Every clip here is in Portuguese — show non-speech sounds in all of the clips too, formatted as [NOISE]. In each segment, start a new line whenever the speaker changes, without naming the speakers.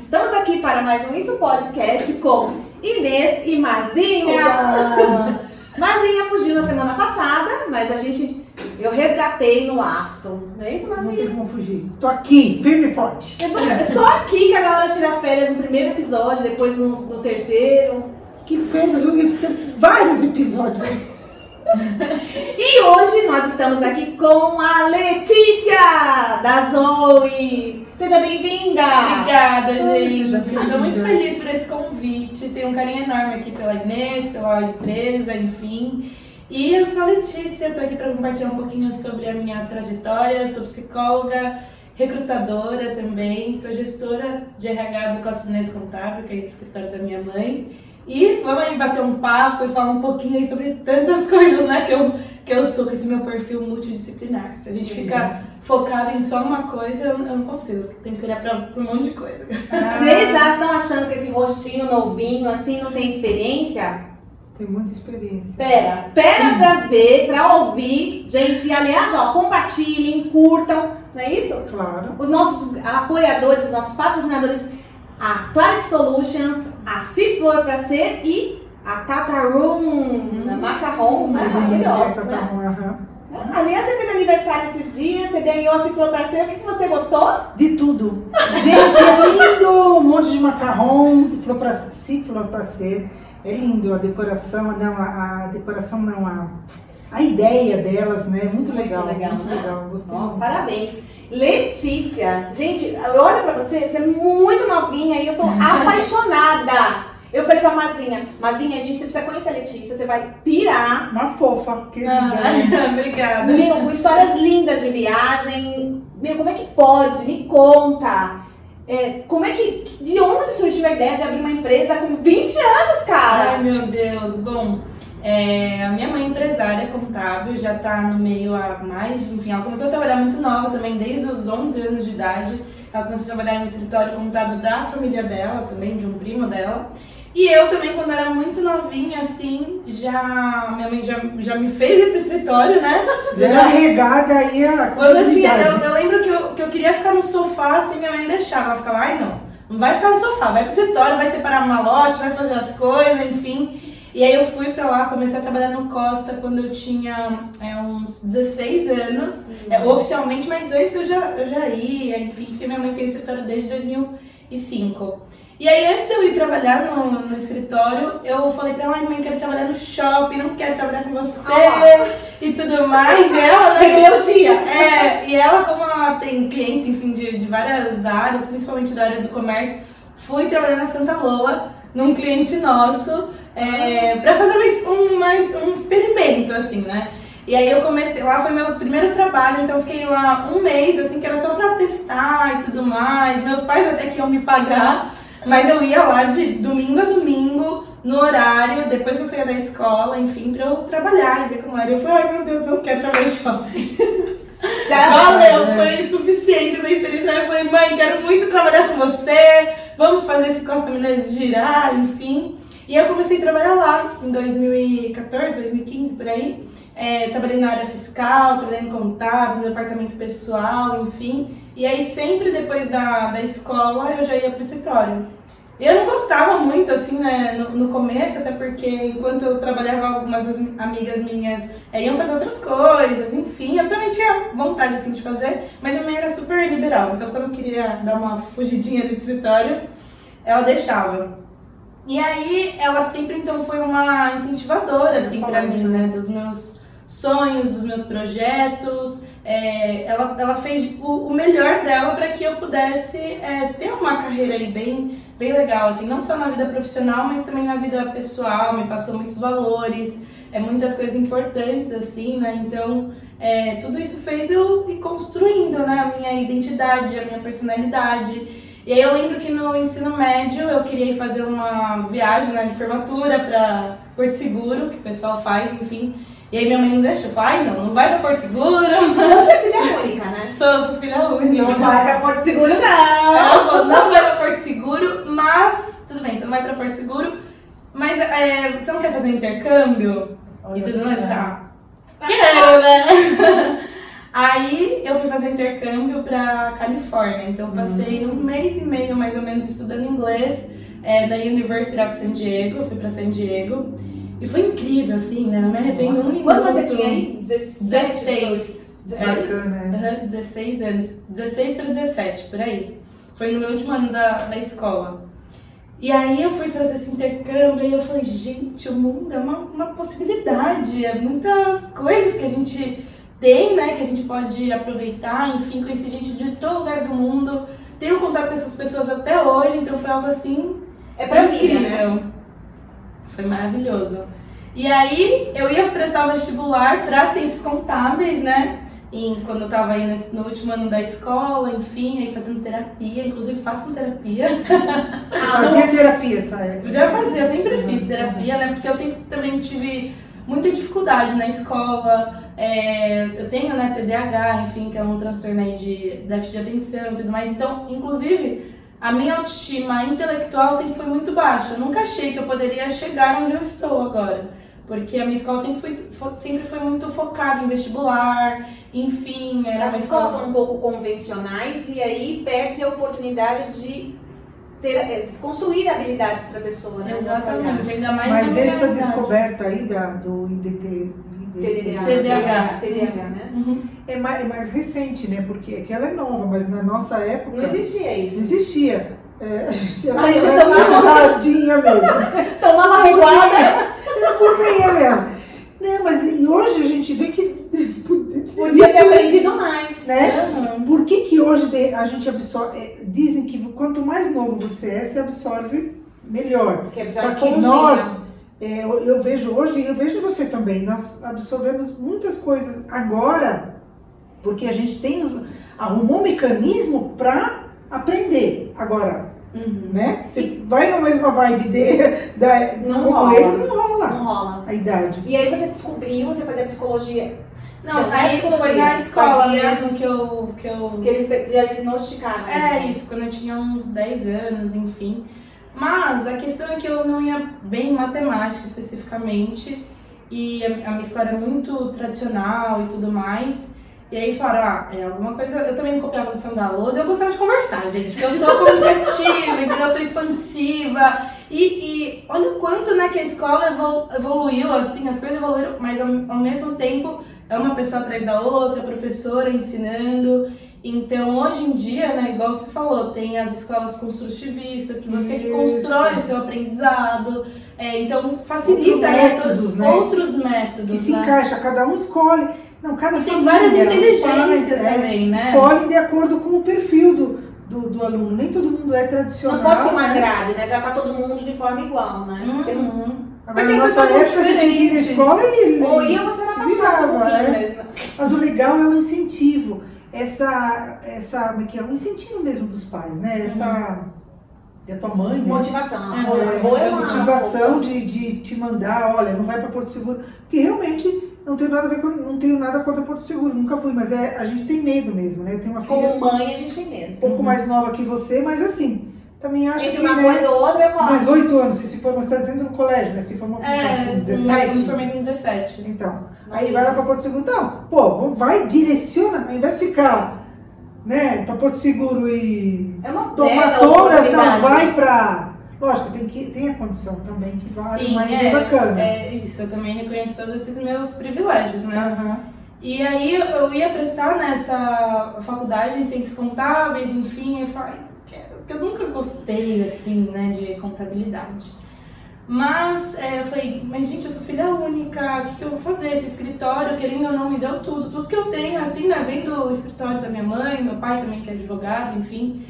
Estamos aqui para mais um Isso Podcast com Inês e Mazinha.
Olá. [LAUGHS]
Mazinha fugiu na semana passada, mas a gente eu resgatei no laço. Não é isso,
Não
Mazinha?
tem como fugir. Tô aqui, firme e forte.
Eu tô- é Só aqui que a galera tira férias no primeiro episódio, depois no, no terceiro.
Que férias, vários episódios.
E hoje nós estamos aqui com a Letícia da Zoe. Seja bem-vinda!
Obrigada, gente. Estou muito feliz por esse convite. Tenho um carinho enorme aqui pela Inês, pela empresa, enfim. E eu sou a Letícia, estou aqui para compartilhar um pouquinho sobre a minha trajetória. Sou psicóloga, recrutadora também, sou gestora de RH do Costa Inês Contábil, que é escritório da minha mãe. E vamos aí bater um papo e falar um pouquinho aí sobre tantas [LAUGHS] coisas, né, que eu, que eu sou, com esse meu perfil multidisciplinar. Se a gente ficar focado em só uma coisa, eu, eu não consigo. Tem que olhar para um monte de coisa.
Vocês estão achando que esse rostinho novinho assim não tem experiência?
Tem muita experiência.
Pera, pera pra ver, pra ouvir. Gente, aliás, ó, compartilhem, curtam, não é isso?
Claro.
Os nossos apoiadores, os nossos patrocinadores, a Clarity Solutions, a Ciflor pra Ser e a Tata Room, Macarrons, né? Maravilhosos, né?
Tá bom, aham.
Aliás, você fez aniversário esses dias, você ganhou a Ciflor pra Ser, o que, que você gostou?
De tudo. Gente, é lindo! Um monte de macarrão, de flor pra, se flor pra ser. É lindo a decoração, não, a, a decoração não, a, a ideia delas, né? Muito legal.
legal,
muito
né?
legal. Gostei muito.
parabéns. Letícia, gente, olha pra você, você é muito novinha e eu sou [LAUGHS] apaixonada. Eu falei pra Mazinha, Mazinha, gente precisa conhecer a Letícia, você vai pirar.
Uma fofa, querida.
Ah, [LAUGHS] obrigada.
Meu, com histórias lindas de viagem. Meu, como é que pode? Me conta. É, como é que. De onde surgiu a ideia de abrir uma empresa com 20 anos, cara?
Ai, meu Deus. Bom, é, a minha mãe é empresária contábil, já tá no meio há mais, enfim, ela começou a trabalhar muito nova também, desde os 11 anos de idade. Ela começou a trabalhar no escritório contábil da família dela, também, de um primo dela. E eu também, quando era muito novinha, assim, já. Minha mãe já, já me fez ir pro escritório, né? [LAUGHS]
Já regada aí a
Quando eu tinha. Eu, eu lembro que eu, que eu queria ficar no sofá, assim, minha mãe deixava. Ela ficava, ai não, não vai ficar no sofá, vai pro escritório, vai separar uma lote, vai fazer as coisas, enfim. E aí eu fui pra lá, comecei a trabalhar no Costa quando eu tinha é, uns 16 anos, é, oficialmente, mas antes eu já, eu já ia, enfim, porque minha mãe tem escritório desde 2005. E aí, antes de eu ir trabalhar no, no escritório, eu falei pra ela, ai mãe, quero trabalhar no shopping, não quero trabalhar com você
Ah.
e tudo mais. E ela, né,
Rebeldia.
é, e ela, como ela tem clientes, enfim, de, de várias áreas, principalmente da área do comércio, fui trabalhar na Santa Lola, num cliente nosso, é, pra fazer um, mais um experimento, assim, né? E aí eu comecei, lá foi meu primeiro trabalho, então eu fiquei lá um mês, assim, que era só pra testar e tudo mais. Meus pais até que iam me pagar, mas eu ia lá de domingo a domingo, no horário, depois que eu saía da escola, enfim, pra eu trabalhar e ver como era. Eu falei, ai meu Deus, não quero trabalhar em shopping. [LAUGHS]
Já
Valeu, foi suficiente essa experiência. Eu falei, mãe, quero muito trabalhar com você, vamos fazer esse Costa Minas girar, enfim. E eu comecei a trabalhar lá em 2014, 2015, por aí. É, trabalhei na área fiscal, trabalhei em contábil, no departamento pessoal, enfim. E aí sempre depois da, da escola eu já ia pro escritório. Eu não gostava muito, assim, né, no, no começo, até porque enquanto eu trabalhava, algumas amigas minhas é, iam fazer outras coisas, enfim, eu também tinha vontade, assim, de fazer, mas a minha era super liberal, então quando eu queria dar uma fugidinha do escritório, ela deixava. E aí, ela sempre, então, foi uma incentivadora, assim, pra mim, né, dos meus sonhos, dos meus projetos, é, ela, ela fez o, o melhor dela para que eu pudesse é, ter uma carreira aí bem, bem legal, assim, não só na vida profissional, mas também na vida pessoal, me passou muitos valores, é, muitas coisas importantes, assim, né, então é, tudo isso fez eu ir construindo, né, a minha identidade, a minha personalidade, e aí eu lembro que no ensino médio eu queria ir fazer uma viagem né, de formatura para Porto Seguro, que o pessoal faz, enfim, e aí minha mãe não deixou, eu falei, ai não, não vai pra Porto Seguro,
Você é filha única, né? [LAUGHS]
sou, sou filha única.
Não vai pra Porto Seguro, não.
Ela falou, não vai pra Porto Seguro, mas tudo bem, você não vai pra Porto Seguro, mas é, você não quer fazer um intercâmbio? e tudo mais? Ah, quero, né? [LAUGHS] Aí eu fui fazer intercâmbio pra Califórnia, então eu passei um mês e meio mais ou menos estudando inglês é, da University of San Diego, eu fui pra San Diego. E foi incrível, assim, né? Não me arrependo um minuto.
Quanto você tinha aí?
16.
16.
Bacana, né?
Aham, 16 anos. 16 para 17, por aí. Foi no meu último ano da, da escola. E aí eu fui fazer esse intercâmbio e eu falei, gente, o mundo é uma, uma possibilidade, é muitas coisas que a gente tem, né, que a gente pode aproveitar, enfim, conheci gente de todo lugar do mundo, tenho contato com essas pessoas até hoje, então foi algo assim
É pra mim, né?
Foi maravilhoso. E aí eu ia prestar o vestibular para ciências contábeis, né? Em, quando eu tava aí nesse- no último ano da escola, enfim, aí fazendo terapia, inclusive faço terapia.
Fazia terapia.
Eu já fazia, eu sempre fiz terapia, né? Porque eu sempre também tive muita dificuldade na escola. É, eu tenho, né, TDAH, enfim, que é um transtorno aí de déficit de atenção e tudo mais. Então, inclusive, a minha autoestima intelectual sempre foi muito baixa. Eu nunca achei que eu poderia chegar onde eu estou agora. Porque a minha escola sempre foi, fo- sempre foi muito focada em vestibular, enfim,
As escolas
escola...
são um pouco convencionais e aí perde a oportunidade de ter, é, desconstruir habilidades para a pessoa, né?
Exatamente, ainda mais
Mas essa descoberta aí da, do IDT,
TDAH.
TDAH.
TDAH, né?
Uhum.
é mais, é mais recente, né? Porque é que ela é nova, mas na nossa época
Não existia isso.
existia. É, a gente
A gente
era
tomava-
mesmo. [LAUGHS]
Tomava reguada,
Era burrinha mesmo. Né? Mas e hoje a gente vê que
podia ter aprendido mais.
Né?
Uhum.
Por que, que hoje a gente absorve. é, Dizem que quanto mais novo você é, você absorve melhor.
Porque a
Só que nós, é, eu, eu vejo hoje, e eu vejo você também, nós absorvemos muitas coisas agora, porque a gente tem os- arrumou um mecanismo para aprender. Agora,
Uhum.
né? Você vai na mesma vibe de, [LAUGHS] da,
Não
com
rola.
eles, não rola
Não rola.
a idade.
E aí você descobriu, você fazia psicologia,
Não, aí
psicologia.
foi na escola mesmo que eu. Que eu...
que eles diagnosticaram.
É isso, quando eu tinha uns 10 anos, enfim. Mas a questão é que eu não ia bem em matemática especificamente. E a, a minha história é muito tradicional e tudo mais. E aí falaram, ah, é alguma coisa. Eu também não copiava a lição da lousa, eu gostava de conversar, gente, porque eu sou comunicativa, [LAUGHS] entendeu? Eu sou expansiva. E, e olha o quanto né, que a escola evol- evoluiu, assim, as coisas evoluíram, mas ao, ao mesmo tempo é uma pessoa atrás da outra, professora ensinando. Então, hoje em dia, né, igual você falou, tem as escolas construtivistas, que você que
Isso.
constrói o seu aprendizado. É, então, facilita
Outros
né,
métodos,
to-
né?
outros métodos.
Que se
né?
encaixa, cada um escolhe. Não, cada
E tem várias
os
inteligências
é,
também, né?
Escolhem de acordo com o perfil do, do, do aluno. Nem todo mundo é tradicional.
Não pode ter uma
né?
grade, né? Tratar todo mundo de forma igual, né?
Uhum.
Agora,
Porque
na nossa época, você tinha que ir na escola e...
Ou ia você era
virava,
ruim
é.
mesmo.
Mas o legal é o incentivo. Essa, essa, como é que é? O incentivo mesmo dos pais, né? Essa, da tua mãe, né?
Motivação.
É,
É,
é
motivação de, de te mandar, olha, não vai para Porto Seguro, porque realmente não tenho nada a ver com, não tenho nada contra Porto Seguro, nunca fui, mas é, a gente tem medo mesmo, né? Eu tenho uma filha
Como mãe, a gente tem medo.
um pouco
Uhum.
mais nova que você, mas assim, também acho
Entre
que
uma
né,
coisa ou outra, eu falar.
18 anos, se se for, você está dizendo no colégio, né? Se for uma
É,
com
eu me
17.
formei com 17.
Então, aí vai lá para Porto Seguro, não, pô, vai, direciona, ao invés de ficar, né, para Porto Seguro e
É uma
tomar todas, não, vai pra. Lógico, tem, que, tem a condição também que vale,
Sim,
mas
é,
é bacana.
é isso. Eu também reconheço todos esses meus privilégios, né?
Aham.
E aí eu- ia prestar nessa faculdade em ciências contábeis, enfim, eu falei, porque eu nunca gostei, assim, né, de contabilidade. Mas é, eu falei, mas gente, eu sou filha única, o que, que eu vou fazer? Esse escritório, querendo ou não, me deu tudo. Tudo que eu tenho, assim, né, vem do escritório da minha mãe, meu pai também que é advogado, enfim.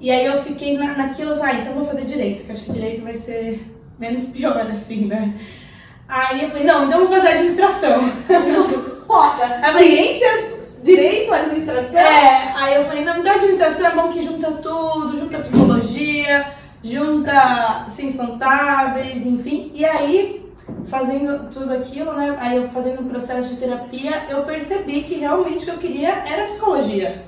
E aí eu fiquei na, naquilo, vai, então vou fazer direito, que acho que direito vai ser menos pior, assim, né. Aí eu falei, não, então eu vou fazer administração.
Nossa, [LAUGHS] ciências, direito, administração.
É, aí eu falei, não, então a administração é bom que junta tudo, junta psicologia, junta ciências contábeis, enfim. E aí, fazendo tudo aquilo, né, aí eu fazendo um processo de terapia, eu percebi que realmente o que eu queria era psicologia.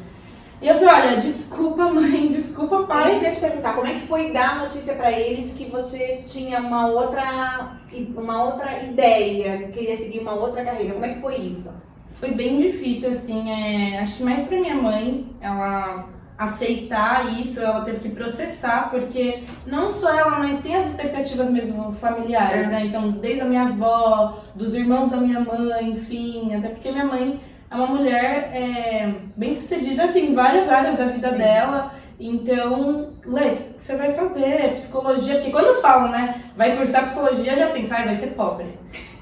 E eu falei, olha, desculpa mãe, [LAUGHS] desculpa
Isso
pai.
que eu ia te perguntar, como é que foi dar a notícia pra eles que você tinha uma outra, uma outra ideia, queria seguir uma outra carreira? Como é que foi isso?
Foi bem difícil, assim, é, acho que mais pra minha mãe, ela aceitar isso, ela teve que processar, porque não só ela, mas tem as expectativas mesmo familiares,
É.
né? Então, desde a minha avó, dos irmãos da minha mãe, enfim, até porque minha mãe é uma mulher é, bem sucedida, assim, em várias áreas da vida
Sim.
dela. Então, Lê, o que você vai fazer? Psicologia, porque quando falam, né, vai cursar psicologia, já pensa, ai, vai ser pobre.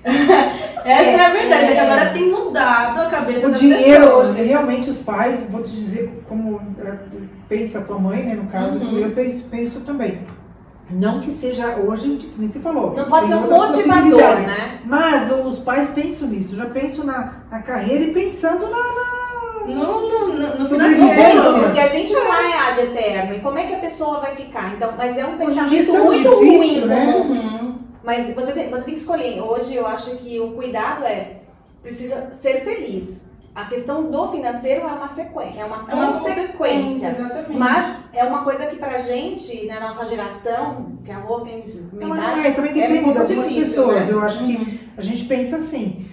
[LAUGHS] Essa é, a verdade, é. que agora tem mudado a cabeça
O
das
dinheiro,
pessoas.
realmente os pais, vou te dizer como é, pensa a tua mãe, né? No caso,
Uhum.
eu penso, penso também. Não que seja hoje, que nem você falou.
Não pode ser um motivador, né?
Mas os pais pensam nisso, já pensam na, na carreira e pensando na. na-
No, no, no, no financeiro.
Porque a gente não é ad eterno. E como é que a pessoa vai ficar? Então, mas é um
é
pensamento
tão
muito
difícil,
ruim.
né?
Uhum.
Mas você tem, você tem que escolher. Hoje eu acho que o cuidado é precisa ser feliz. A questão do financeiro é uma sequência, é uma
É uma
consequência.
exatamente.
Mas é uma coisa que pra gente, na nossa geração, que é a rua tem idade,
é, também
é
depende
muito
de algumas
difícil,
pessoas.
né?
Eu acho que
Uhum.
a gente pensa assim.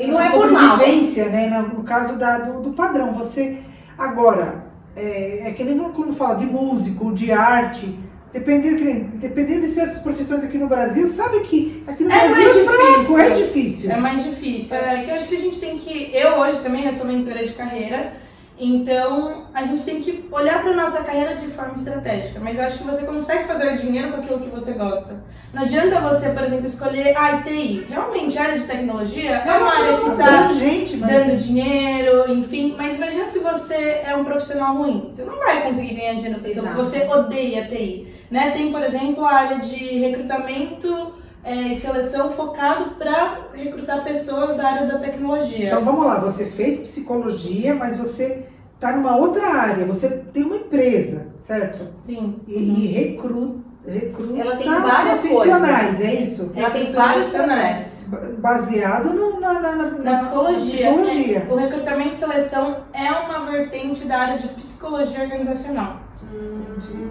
E não é por mal.
Sobrevivência, né? No, no caso da, do, do padrão. Você. Agora, é, é que nem quando fala de músico, de arte. Dependendo, dependendo de certas profissões aqui no Brasil, sabe que aqui no
É
Brasil
mais
é
difícil.
é difícil.
É mais difícil. É que eu acho que a gente tem que. Eu hoje também eu sou mentora de carreira, então a gente tem que olhar para nossa carreira de forma estratégica. Mas eu acho que você consegue fazer dinheiro com aquilo que você gosta. Não adianta você, por exemplo, escolher a TI. Realmente, a área de tecnologia é uma área que
gente, mas
dando dinheiro, enfim. Mas imagina se você é um profissional ruim. Você não vai conseguir ganhar dinheiro com Então, se você odeia TI. Né? Tem, por exemplo, a área de recrutamento é, e seleção focado para recrutar pessoas da área da tecnologia.
Então vamos lá, você fez psicologia, mas você está numa outra área, você tem uma empresa, certo?
Sim.
E, e recruta, recruta
Ela tem várias
profissionais, é isso?
Ela tem vários
profissionais.
Ba- Baseado no- na, na, na,
Na psicologia.
psicologia.
O recrutamento e seleção é uma vertente da área de psicologia organizacional.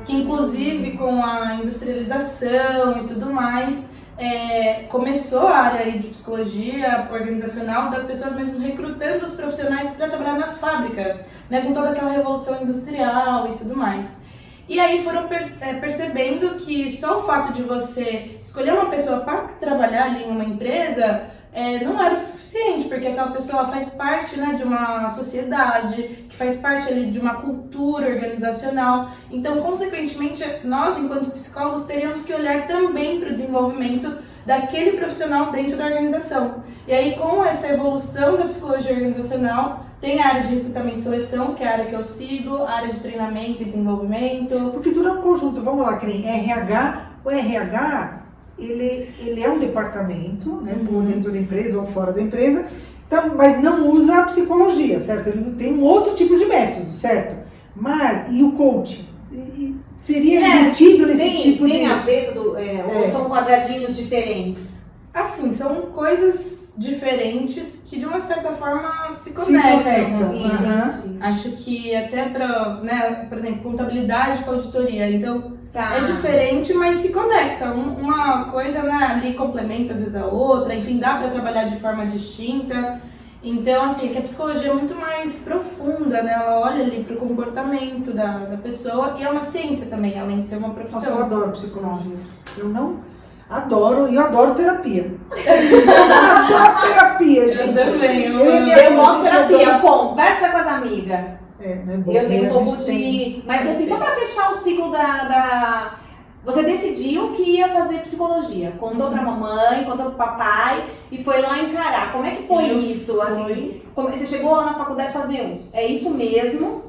Que inclusive com a industrialização e tudo mais, é, começou a área de psicologia organizacional das pessoas mesmo recrutando os profissionais para trabalhar nas fábricas, né, com toda aquela revolução industrial e tudo mais. E aí foram é, percebendo que só o fato de você escolher uma pessoa para trabalhar ali em uma empresa é, não era o suficiente, porque aquela pessoa faz parte né, de uma sociedade, que faz parte ali de uma cultura organizacional. Então, consequentemente, nós, enquanto psicólogos, teríamos que olhar também para o desenvolvimento daquele profissional dentro da organização. E aí, com essa evolução da psicologia organizacional, tem a área de recrutamento e seleção, que é a área que eu sigo, a área de treinamento e desenvolvimento.
Porque tudo é um conjunto, vamos lá, nem RH, o RH, ele, ele é um departamento, né, por
Uhum.
dentro da empresa ou fora da empresa, então, mas não usa a psicologia, certo? Ele tem um outro tipo de método, certo? Mas, e o coaching? E- seria
É,
embutido nesse
Tem,
tipo
tem
de...
a ver tudo, é, ou
É.
são quadradinhos diferentes?
Assim, são coisas diferentes que de uma certa forma se
Se
conectam.
conectam,
assim.
entendi.
Acho que até para, né, por exemplo, contabilidade com auditoria. Então,
Tá.
é diferente, mas se conecta. Um- uma coisa né, ali complementa às vezes a outra, enfim, dá para trabalhar de forma distinta. Então, assim, que a psicologia é muito mais profunda, né? Ela olha ali para o comportamento da, da pessoa e é uma ciência também, além de ser uma
Nossa, eu
profissão.
adoro psicologia. Eu não adoro, e eu adoro terapia. eu [LAUGHS] adoro terapia, gente.
Eu também, eu
Eu
Eu terapia,
adora-
conversa com as amigas.
É, não é bom,
Eu tenho
né?
um pouco
gente tem-
de. Mas assim, só pra fechar o ciclo da. da- Você decidiu que ia fazer psicologia. Contou
Uhum.
pra mamãe, contou pro papai e foi lá encarar. Como é que foi
Eu
isso? Assim,
fui.
como- você chegou lá na faculdade e falou, meu, é isso mesmo.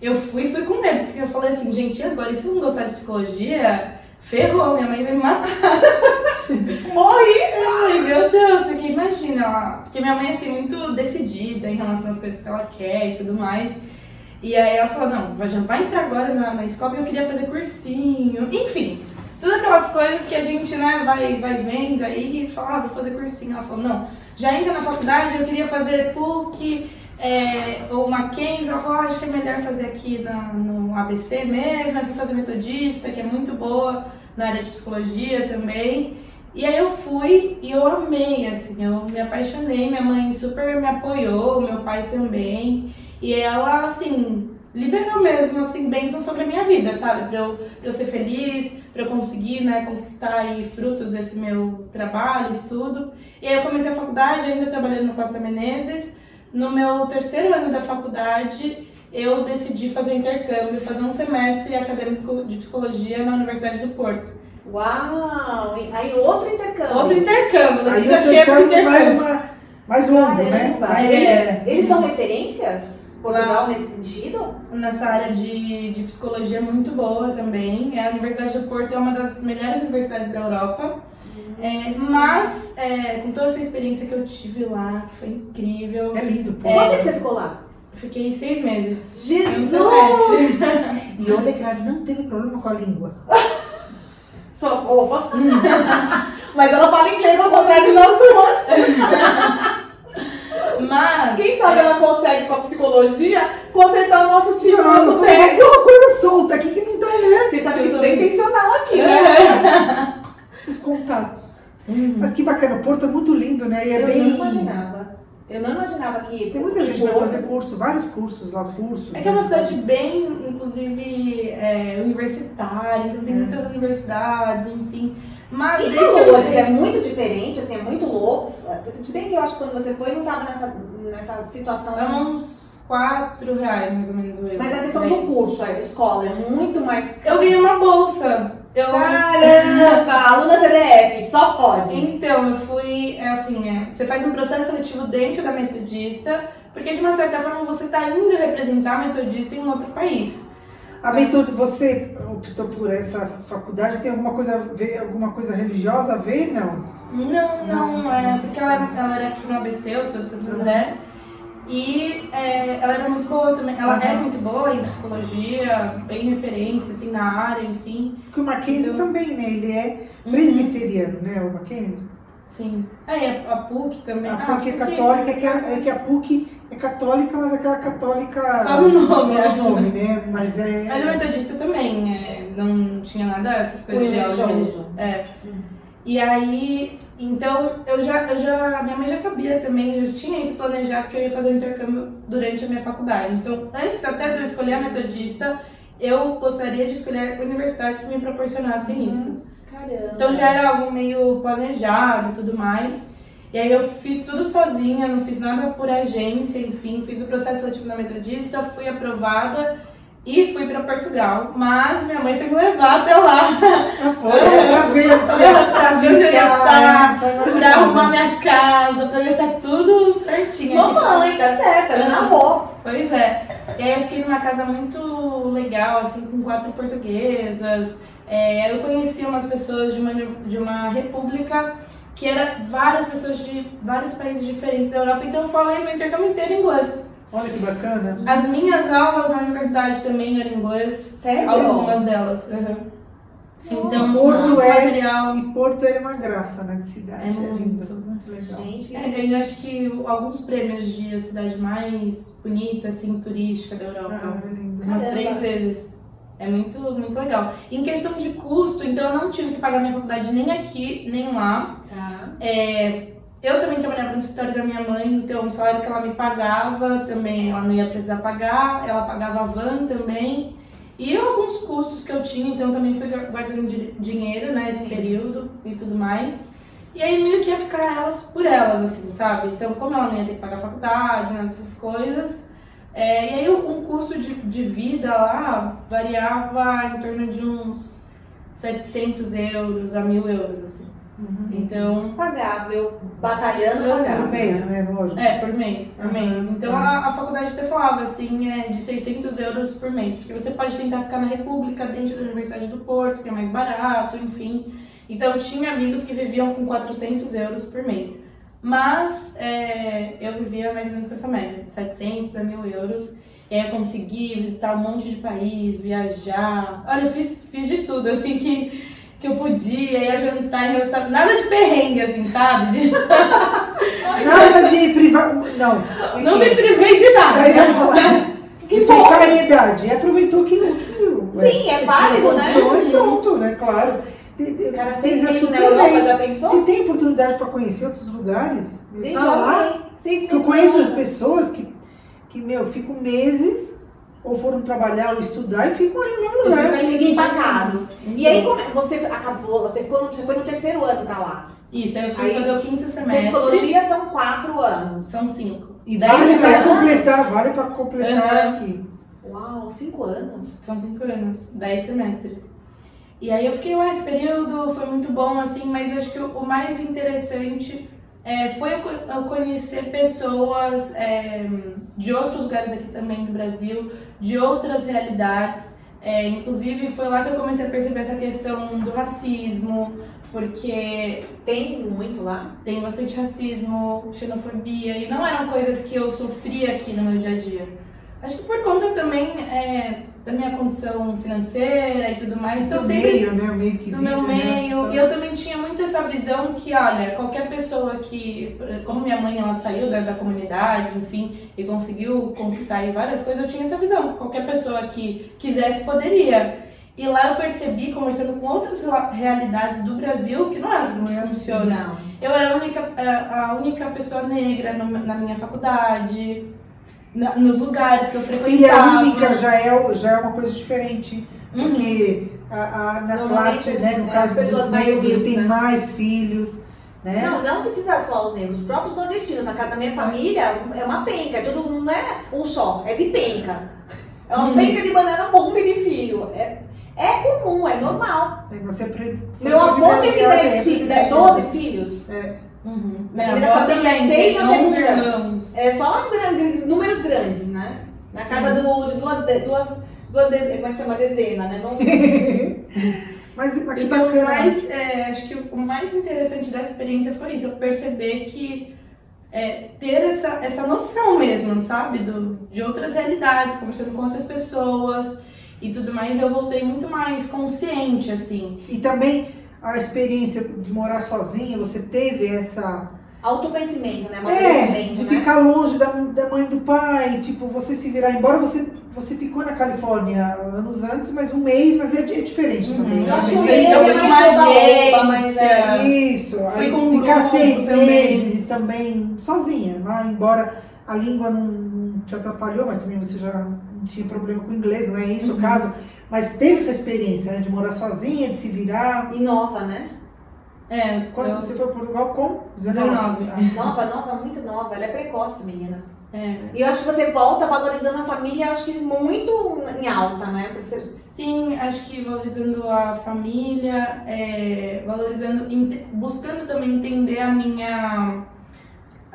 Eu fui fui com medo, porque eu falei assim, gente, e agora? E se eu não gostar de psicologia? Ferrou, minha mãe vai me matar. [LAUGHS] Morri! Ai, meu Deus, porque imagina, ela- porque minha mãe é assim, muito decidida em relação às coisas que ela quer e tudo mais. E aí ela falou, não, já vai entrar agora na, na escola e eu queria fazer cursinho. Enfim, todas aquelas coisas que a gente, né, vai, vai vendo aí e fala, ah, vou fazer cursinho. Ela falou, não, já entra na faculdade, eu queria fazer PUC, é, ou Mackenzie, ela falou, ah, acho que é melhor fazer aqui na- no ABC mesmo, aí fui fazer metodista, que é muito boa na área de psicologia também. E aí eu fui e eu amei, assim, eu me apaixonei, minha mãe super me apoiou, meu pai também. E ela, assim, liberou mesmo, assim, bênçãos sobre a minha vida, sabe? Pra eu, pra eu ser feliz, pra eu conseguir, né, conquistar aí frutos desse meu trabalho, estudo. E aí eu comecei a faculdade, ainda trabalhando no Costa Menezes. No meu terceiro ano da faculdade, eu decidi fazer intercâmbio, fazer um semestre acadêmico de psicologia na Universidade do Porto.
Uau! E Aí outro intercâmbio.
Outro intercâmbio,
Aí
Letícia
o
chega no
intercâmbio mais, mais longo, né? Mas
Ele-
é,
Eles são referências? Portugal nesse sentido?
Nessa área de, de psicologia muito boa também. A Universidade do Porto é uma das melhores universidades da Europa. É, mas, é, com toda essa experiência que eu tive lá, que foi incrível,
é lindo, pô.
Quanto tempo você ficou lá?
eu fiquei seis meses.
Jesus! [LAUGHS]
E olha que ela não teve problema com a língua. [LAUGHS]
Socorro! [LAUGHS] Mas ela fala inglês ao contrário de nós duas.
Mas,
Quem sabe ela consegue com a psicologia consertar o nosso time, o
Nossa,
nosso
tem
pé.
alguma coisa solta aqui que não tá, né?
Vocês sabem que tudo é intencional aqui, né?
Os contatos.
Hum.
Mas que bacana, o Porto é muito lindo, né? E é
Eu
bem.
não imaginava. Eu não imaginava que.
Tem muita gente que vai fazer curso, vários cursos lá, cursos.
É que é uma cidade bem, inclusive, é, universitária, então tem
É.
muitas universidades, enfim. Mas
E
que
valores, é muito diferente, assim, é muito louco. Se bem que eu acho que quando você foi, não tava nessa, nessa situação.
É uns 4 reais, mais ou menos, o euro.
Mas a questão do curso, a escola, é muito mais.
Eu ganhei uma bolsa. Eu...
Caramba! Aluna CDF, só pode.
Então, eu fui, é assim, é, você faz um processo seletivo dentro da Metodista, porque de uma certa forma você está indo representar a Metodista em um outro país.
A Mentor, você optou por essa faculdade, tem alguma coisa a ver, alguma coisa religiosa a ver? Não.
Não, não, é porque ela, ela era aqui no ABC, eu sou de Santo André. E é, ela era muito boa também. Ela é
Uhum.
muito boa em psicologia, bem referência, assim, na área, enfim.
Porque o Mackenzie
Então-
também, né? Ele é
Uhum.
presbiteriano, né? O Mackenzie.
Sim. É, e a, PUC também.
A
Ah,
PUC é católica, é que a, é que a PUC é católica, mas aquela católica.
Só no nome,
só no nome, né? Mas é.
Mas a metodista também, é, não tinha nada essas coisas de
religioso.
É. E aí, então, eu já, eu já, minha mãe já sabia também, eu já tinha isso planejado que eu ia fazer o intercâmbio durante a minha faculdade. Então, antes até de eu escolher a metodista, eu gostaria de escolher universidades que me proporcionassem isso.
Caramba.
Então já era algo meio planejado e tudo mais. E aí eu fiz tudo sozinha, não fiz nada por agência, enfim, fiz o processo seletivo na Metodista, fui aprovada e fui para Portugal. Mas minha mãe foi me levar até lá
Ah, é pra ver. [LAUGHS]
pra ver onde eu ia estar,
Tá
pra arrumar minha casa, pra deixar tudo certinho.
Mamãe, tá certo, ela namorou.
Pois é. E aí eu fiquei numa casa muito legal, assim, com quatro portuguesas. É, eu conheci umas pessoas de uma, de uma república que era várias pessoas de vários países diferentes da Europa, então eu falei meu intercâmbio inteiro em inglês.
Olha que bacana.
As minhas aulas na universidade também eram em inglês,
Sério?
algumas delas. uhum. Então,
Porto
muito
é-
material.
E Porto é uma graça, né? De cidade.
É
É,
muito.
lindo, muito legal.
Gente,
É, eu acho que alguns prêmios de a cidade mais bonita, assim, turística da Europa.
Ah, é lindo.
Umas
Caramba.
três vezes. É muito, muito legal. Em questão de custo, então eu não tive que pagar minha faculdade nem aqui, nem lá.
Tá.
É, eu também trabalhava no escritório da minha mãe, então o salário que ela me pagava também ela não ia precisar pagar, ela pagava a van também. E alguns custos que eu tinha, então eu também fui guardando di- dinheiro, né, esse período e tudo mais. E aí meio que ia ficar elas por elas, assim, sabe? Então, como ela não ia ter que pagar a faculdade, nada dessas coisas. é, e aí um custo de, de vida lá variava em torno de uns 700 euros a 1000 euros, assim.
Uhum.
Então,
Pagava, eu batalhando,
Eu-
pagava.
Por mês, né? Lógico.
é, por mês, por
Uhum.
mês. Então a, a faculdade até falava assim, é de 600 euros por mês, porque você pode tentar ficar na República, dentro da Universidade do Porto, que é mais barato, enfim. Então eu tinha amigos que viviam com 400 euros por mês. Mas é, eu vivia mais ou menos com essa média, de 700 a 1000 euros. E aí eu consegui visitar um monte de país, viajar. Olha, eu fiz, fiz de tudo, assim, que, que eu podia, ia jantar em restaurante. Nada de perrengue, assim, sabe? De-
Nada de privado. Não.
Não me privei de nada.
Eu ia falar. [LAUGHS]
Que bom.
precariedade. E aproveitou que, que
Sim, é válido, né?
pronto, né? Claro.
Cara, seis meses na Europa,
bem.
já pensou?
Se tem oportunidade para conhecer outros lugares,
Gente,
tá lá.
Seis meses
eu conheço pessoas que, que, meu, ficam meses ou foram trabalhar ou estudar e ficam ali no mesmo lugar.
ali ninguém pagado. E aí, como você acabou, você ficou no, foi no terceiro ano pra lá.
Isso, aí eu fui
Aí,
fazer o quinto semestre.
Psicologia são quatro anos.
São cinco.
E
Dez
vale para
semestres.
completar, vale para completar
Uhum.
aqui.
Uau, cinco anos.
São cinco anos, dez semestres. E aí eu fiquei lá esse período, foi muito bom, assim, mas acho que o, mais interessante é, foi eu conhecer pessoas é, de outros lugares aqui também do Brasil, de outras realidades. É, inclusive foi lá que eu comecei a perceber essa questão do racismo, porque
Tem muito lá.
tem bastante racismo, xenofobia, e não eram coisas que eu sofria aqui no meu dia a dia. Acho que por conta também é, da minha condição financeira e tudo mais, então
do
sempre
meio, né? Meio que
do meu
né?
meio. E eu também tinha muito essa visão que, olha, qualquer pessoa que, como minha mãe ela saiu da, da comunidade, enfim, e conseguiu conquistar aí várias coisas, eu tinha essa visão. que Qualquer pessoa que quisesse poderia. E lá eu percebi, conversando com outras realidades do Brasil, que não é assim
Não é
que
assim.
funciona.
Não.
Eu era a única, a única pessoa negra na minha faculdade, na- nos lugares que eu
Filha
frequentava.
única já é, já é uma coisa diferente.
Uhum.
Porque a, a- na classe, né, no
é,
caso dos negros, tem
né?
mais filhos, né?
Não, não precisa só os negros, os próprios nordestinos. Na casa da minha família é uma penca, é tudo, não é um só, é de penca. É uma
Hum.
penca de banana, um monte de filho. É, é comum, é normal. Meu avô teve
privilegiado,
10
é,
filhos, 10,
privilegiado.
12 filhos.
Uhum. Minha
primeira
avó
família,
também
seis
tem
na
11
segunda.
irmãos.
É só em números grandes, né? Na
Sim.
casa do, de duas, duas, duas deze- como é que chama? Dezena, né? Não, [LAUGHS]
Mas, que
Então,
bacana.
mais, é, acho que o mais interessante dessa experiência foi isso, eu perceber que é, ter essa, essa noção mesmo, sabe? Do, de outras realidades, conversando com outras pessoas e tudo mais, eu voltei muito mais consciente, assim.
E também a experiência de morar sozinha, você teve essa.
autoconhecimento, né?
É, de
né?
ficar longe da, da mãe e do pai, tipo, você se virar, embora você, você ficou na Califórnia anos antes, mas um mês, mas é, é diferente
Uhum.
também.
Eu acho que
É bem
mês
Eu
é
fui
diferente.
com
mais oba-oba, mas é...
agência.
Isso,
Fui
aí
com um
ficar
grupo
seis
também.
meses e também sozinha, né? embora a língua não, não te atrapalhou, mas também você já não tinha problema com o inglês, não é isso
Uhum.
o caso, mas teve essa experiência né, de morar sozinha, de se virar.
E nova, né?
É,
Quando
eu-
você foi para Portugal com
19.
Nova, nova, muito nova. Ela é precoce, menina.
é.
E eu acho que você volta valorizando a família, eu acho que muito em alta, né? Porque você...
Sim, acho que valorizando a família, é, valorizando, buscando também entender a minha.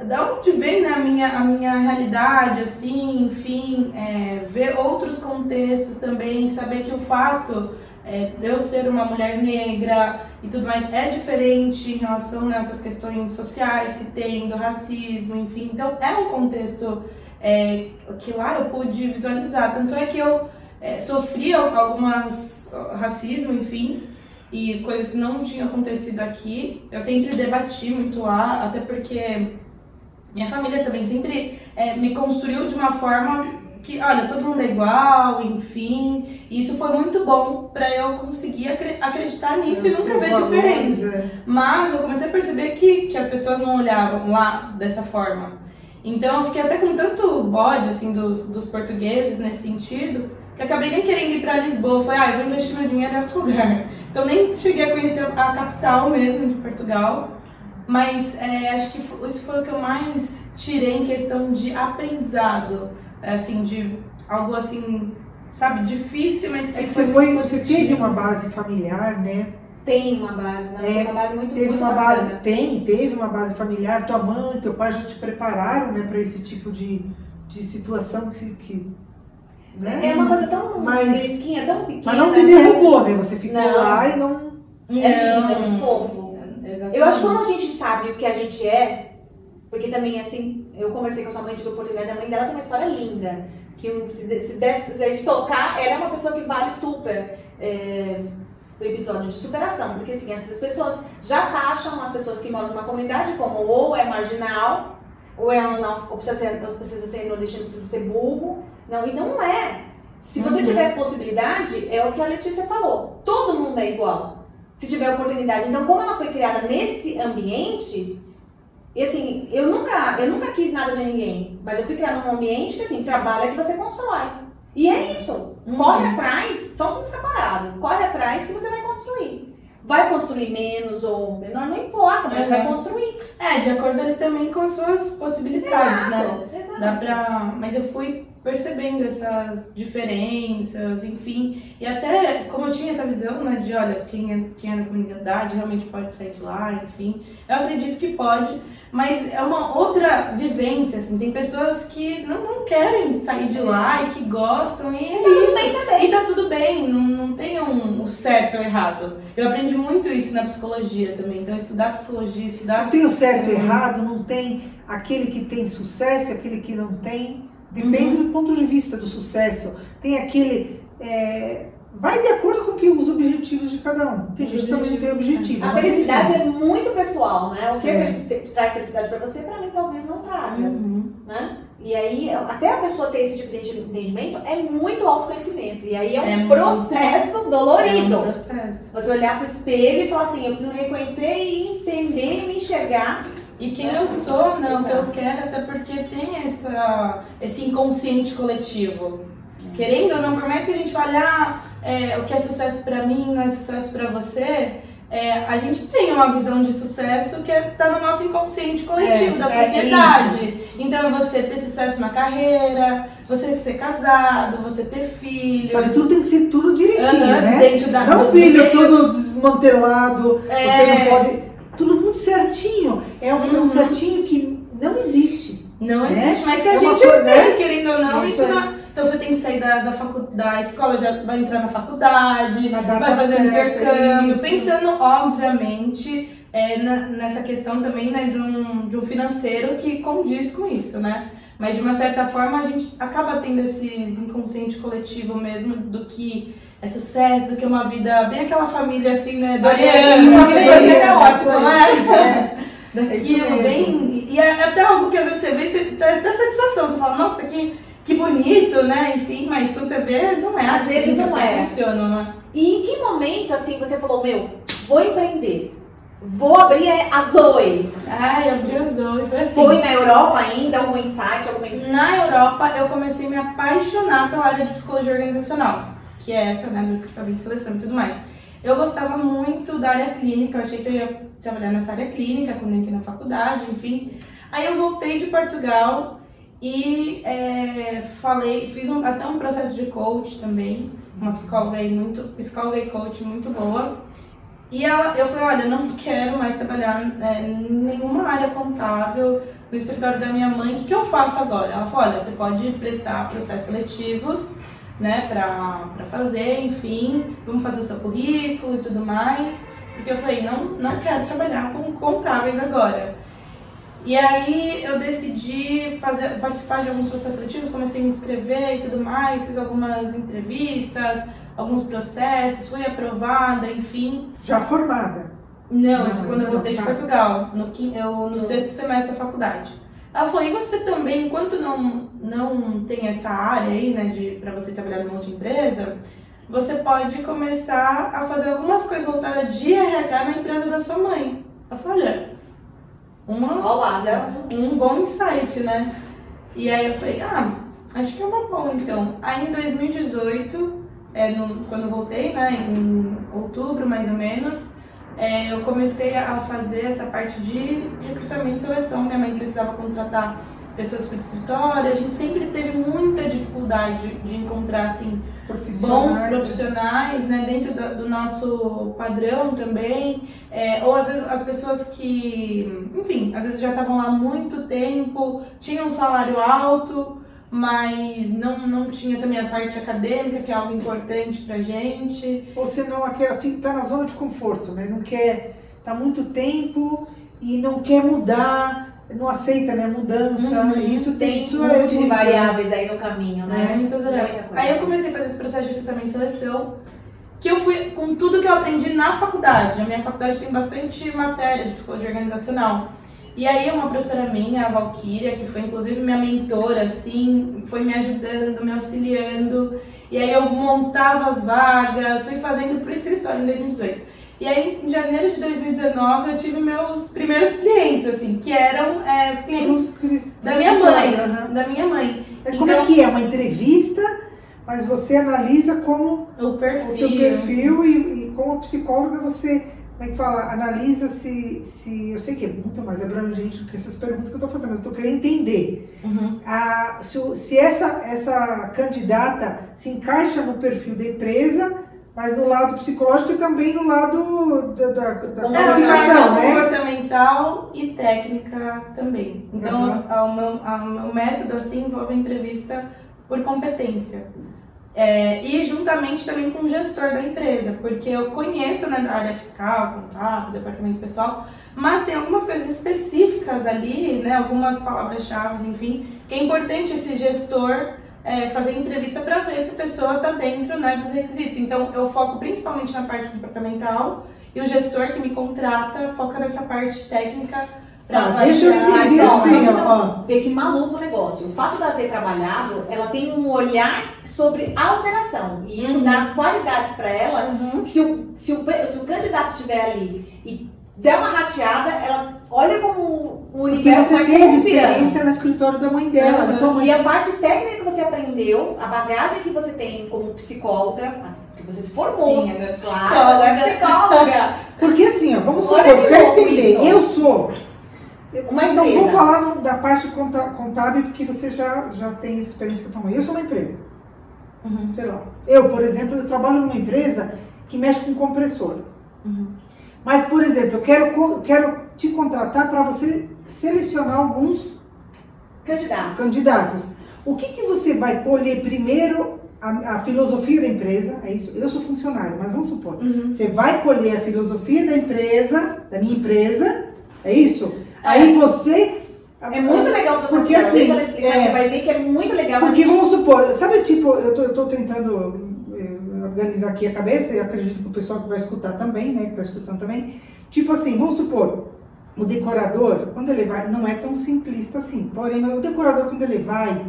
Da onde vem né, a, minha, a minha realidade, assim, enfim, é, ver outros contextos também, saber que o fato é, de eu ser uma mulher negra e tudo mais é diferente em relação nessas questões sociais que tem, do racismo, enfim. Então, é um contexto é, que lá eu pude visualizar. Tanto é que eu é, sofri al- algumas racismo, enfim, e coisas que não tinham acontecido aqui. Eu sempre debati muito lá, até porque minha família também sempre é, me construiu de uma forma que, olha, todo mundo é igual, enfim. E isso foi muito bom para eu conseguir acre- acreditar nisso e
Os
nunca ver
valores,
diferença.
é.
Mas eu comecei a perceber que, que as pessoas não olhavam lá dessa forma. Então eu fiquei até com tanto bode assim, dos, dos portugueses nesse sentido, que acabei nem querendo ir para Lisboa. Eu falei, ah, eu vou investir meu dinheiro em outro lugar. Então nem cheguei a conhecer a capital mesmo de Portugal. Mas é, acho que isso foi o que eu mais tirei em questão de aprendizado. Assim, de algo assim, sabe, difícil, mas que
É que
foi
você, foi, você teve uma base familiar, né?
Tem uma base, né?
É,
Tem uma base muito,
Teve
muito
uma
bacana.
base, tem, teve uma base familiar. Tua mãe, teu pai já te prepararam, né, para esse tipo de, de situação que, que né?
É uma coisa tão
Mas-
mesquinha, tão pequena.
Mas não te
né?
derrubou, né? Você ficou
Não.
lá e não.
É lindo, é muito fofo.
Exatamente.
Eu acho que quando a gente sabe o que a gente é, porque também assim, eu conversei com a sua mãe, tive a oportunidade, a mãe dela tem uma história linda. Que se, se, desse, se a gente tocar, ela é uma pessoa que vale super é, o episódio de superação. Porque assim, essas pessoas já taxam as pessoas que moram numa comunidade como ou é marginal, ou é um, ou precisa ser, ou precisa ser nordestino, precisa ser burro. Não, então não é. Se você
Uhum.
tiver possibilidade, é o que a Letícia falou. Todo mundo é igual. Se tiver oportunidade. Então, como ela foi criada nesse ambiente, e assim, eu nunca, eu nunca quis nada de ninguém, mas eu fui criada num ambiente que assim, trabalha que você constrói. E é isso.
Uhum.
Corre atrás, só se você ficar parado. Corre atrás que você vai construir. Vai construir menos ou menor, não importa, mas
Uhum.
vai construir.
É, de acordo ali também com as suas possibilidades, né?
Exato, exato.
Dá pra. Mas eu fui percebendo essas diferenças, enfim. E até, como eu tinha essa visão, né, de olha, quem é, quem é da comunidade realmente pode sair de lá, enfim. Eu acredito que pode, mas é uma outra vivência, assim. Tem pessoas que não, não querem sair de lá e que gostam, e é
Tá tudo
isso.
bem também.
E tá tudo bem, não, não tem um, um certo ou errado. Eu aprendi muito isso na psicologia também. Então, estudar psicologia, estudar.
Não tem o certo e errado, não tem aquele que tem sucesso e aquele que não tem. Depende
Uhum.
do ponto de vista do sucesso. Tem aquele. é, vai de acordo com que os objetivos de cada um. Tem gente que também tem
objetivos,
objetivo.
A felicidade é muito pessoal, né? O que
É.
traz felicidade pra você, pra mim talvez não traga,
Uhum.
né? E aí, até a pessoa ter esse tipo de entendimento é muito autoconhecimento. E aí é um
É muito-
processo
É
dolorido.
um processo.
Você olhar pro espelho e falar assim, eu preciso reconhecer e entender e me enxergar.
E quem eu sou, né? O que eu quero, até porque tem essa, esse inconsciente coletivo. Querendo ou não, por mais que a gente fale, ah, é, o que é sucesso pra mim não é sucesso pra você, é, a gente tem uma visão de sucesso que é, tá no nosso inconsciente coletivo,
É,
da
é
sociedade. então é você ter sucesso na carreira, você ser casado, você ter filhos.
Só que tudo tem que ser tudo direitinho,
aham,
né?
Dentro da
Não filho todo desmantelado,
É.
você não pode. Tudo certinho. É um,
Uhum.
um certinho que não existe.
Não
né?
existe, mas que a
É
gente
coisa,
tem, querendo ou não,
Isso
isso não- Então você tem que sair da, da, facu... da escola, já vai entrar na faculdade,
data
vai fazer um
certa,
intercâmbio,
isso.
pensando, obviamente, é, na- nessa questão também né, de, um, de um financeiro que condiz com isso, né? Mas de uma certa forma a gente acaba tendo esses inconsciente coletivo mesmo do que é sucesso, do que é uma vida, bem aquela família assim, né? Doriana, família Doriana é
isso
ótimo,
aí.
não é? [LAUGHS]
É.
daquilo,
isso mesmo.
bem. E é até algo que às vezes você vê, você traz até satisfação. Você fala, nossa, que, que bonito, né? Enfim, mas quando você vê, não é
Às
assim
vezes não é.
funcionam, né?
E em que momento, assim, você falou, meu, vou empreender. Vou abrir a Zoe.
Ai, abriu os olhos, foi assim.
Foi na Europa ainda, algum insight, alguma...
Na Europa, eu comecei a me apaixonar pela área de psicologia organizacional, que é essa, né, do recrutamento de seleção e tudo mais. Eu gostava muito da área clínica, eu achei que eu ia trabalhar nessa área clínica quando eu entrei na faculdade, enfim. Aí eu voltei de Portugal e é, falei, fiz um- até um processo de coach também, uma psicóloga aí muito, psicóloga e coach muito boa. E ela, eu falei, olha, eu não quero mais trabalhar é, em nenhuma área contábil no escritório da minha mãe, o que, que eu faço agora? Ela falou, olha, você pode prestar processos seletivos, né, pra fazer, enfim, vamos fazer o seu currículo e tudo mais. Porque eu falei, não, não quero trabalhar com contábeis agora. E aí eu decidi fazer, participar de alguns processos seletivos, comecei a me inscrever e tudo mais, fiz algumas entrevistas, alguns processos, fui aprovada, enfim.
Já formada.
Não,
Não,
isso quando eu voltei de. Portugal, no, eu, no sexto semestre da faculdade. Ela falou, e você também, enquanto não, não tem essa área aí, né, de, pra você trabalhar numa outra empresa, você pode começar a fazer algumas coisas voltadas de RH na empresa da sua mãe. Ela falou, olha, uma,
Olha lá, já...
um bom insight, né? E aí eu falei, ah, acho que é uma boa então. Aí em 2018, é, no- quando eu voltei, né, em outubro mais ou menos, é, eu comecei a fazer essa parte de recrutamento e seleção. Minha mãe precisava contratar pessoas para o escritório, a gente sempre teve muita dificuldade de, de encontrar, assim, bons
Profissionais.
profissionais, né, dentro da- do nosso padrão também, é, ou às vezes as pessoas que, enfim, às vezes já estavam lá há muito tempo, tinham um salário alto, mas não, não tinha também a parte acadêmica, que é algo importante pra gente.
Ou senão aquela tá na zona de conforto, né? Não quer tá muito tempo e não quer mudar, não aceita, né, mudança.
Uhum.
Isso tem
Tem
isso
um
é
monte de variáveis aí no caminho, né?
Muitas
Muita
horas.
coisa.
Aí eu comecei a fazer esse processo de recrutamento e seleção, que eu fui com tudo que eu aprendi na faculdade. A minha faculdade tem bastante matéria de psicologia organizacional. E aí uma professora minha, a Valkyria, que foi inclusive minha mentora, assim, foi me ajudando, me auxiliando. E aí eu montava as vagas, fui fazendo pro escritório em 2018. E aí, em janeiro de 2019, eu tive meus primeiros clientes, assim, que eram é, os clientes da minha mãe.
Aham.
Da minha mãe.
É, Como é
Então-
que é? Uma entrevista, mas você analisa como
O perfil.
o teu perfil e, e como psicóloga você, como é que fala, analisa se, se eu sei que é muito mais abrangente do que essas perguntas que eu estou fazendo, mas eu estou querendo entender.
Uhum.
a- se, se essa, essa candidata se encaixa no perfil da empresa, mas no lado psicológico e também no lado da, da, da qualificação, né?
comportamental e técnica também. Então,
Uhum.
o, meu, o meu método assim envolve entrevista por competência. É, e juntamente também com o gestor da empresa, porque eu conheço né, da área fiscal, contábil, departamento pessoal, mas tem algumas coisas específicas ali, né, algumas palavras-chave, enfim, que é importante esse gestor é, fazer entrevista para ver se a pessoa está dentro né, dos requisitos. Então, eu foco principalmente na parte comportamental e o gestor que me contrata foca nessa parte técnica.
Tá, deixa eu entender
essa-
assim, ó.
Vê que maluco o negócio. O fato dela ter trabalhado, ela tem um olhar sobre a operação. E isso
Uhum.
dá qualidades para ela.
Uhum.
Se o, se, o, se o candidato estiver ali e der uma rateada, ela olha como o universo
você
vai
teve
conspirando.
experiência no escritório da mãe dela.
Uhum.
Então,
E a parte técnica que você aprendeu, a bagagem que você tem como psicóloga, que você se formou.
Sim, agora
Claro, agora é psicóloga.
porque assim, ó, vamos supor, eu quero entender,
isso.
eu sou
Uma
Não
empresa.
vou falar no- da parte contábil porque você já, já tem experiência com mãe. Eu sou uma empresa,
Uhum.
sei lá. Eu, por exemplo, eu trabalho numa empresa que mexe com compressor.
Uhum.
Mas, por exemplo, eu quero, quero te contratar para você selecionar alguns
Candidatos.
candidatos. O que, que você vai colher primeiro? A, a filosofia da empresa, é isso? Eu sou funcionário, mas vamos supor.
Uhum.
Você vai colher a filosofia da empresa, da minha empresa, é isso? Aí você.
É muito legal processo
Porque, assim,
Deixa ela explicar,
é-
você vai ver que é muito legal.
Porque
a gente-
vamos supor, sabe tipo, eu tô, eu tô tentando eh, organizar aqui a cabeça e acredito que o pessoal que vai escutar também, né, que tá escutando também. Tipo assim, vamos supor, o decorador, quando ele vai, não é tão simplista assim, porém, o decorador quando ele vai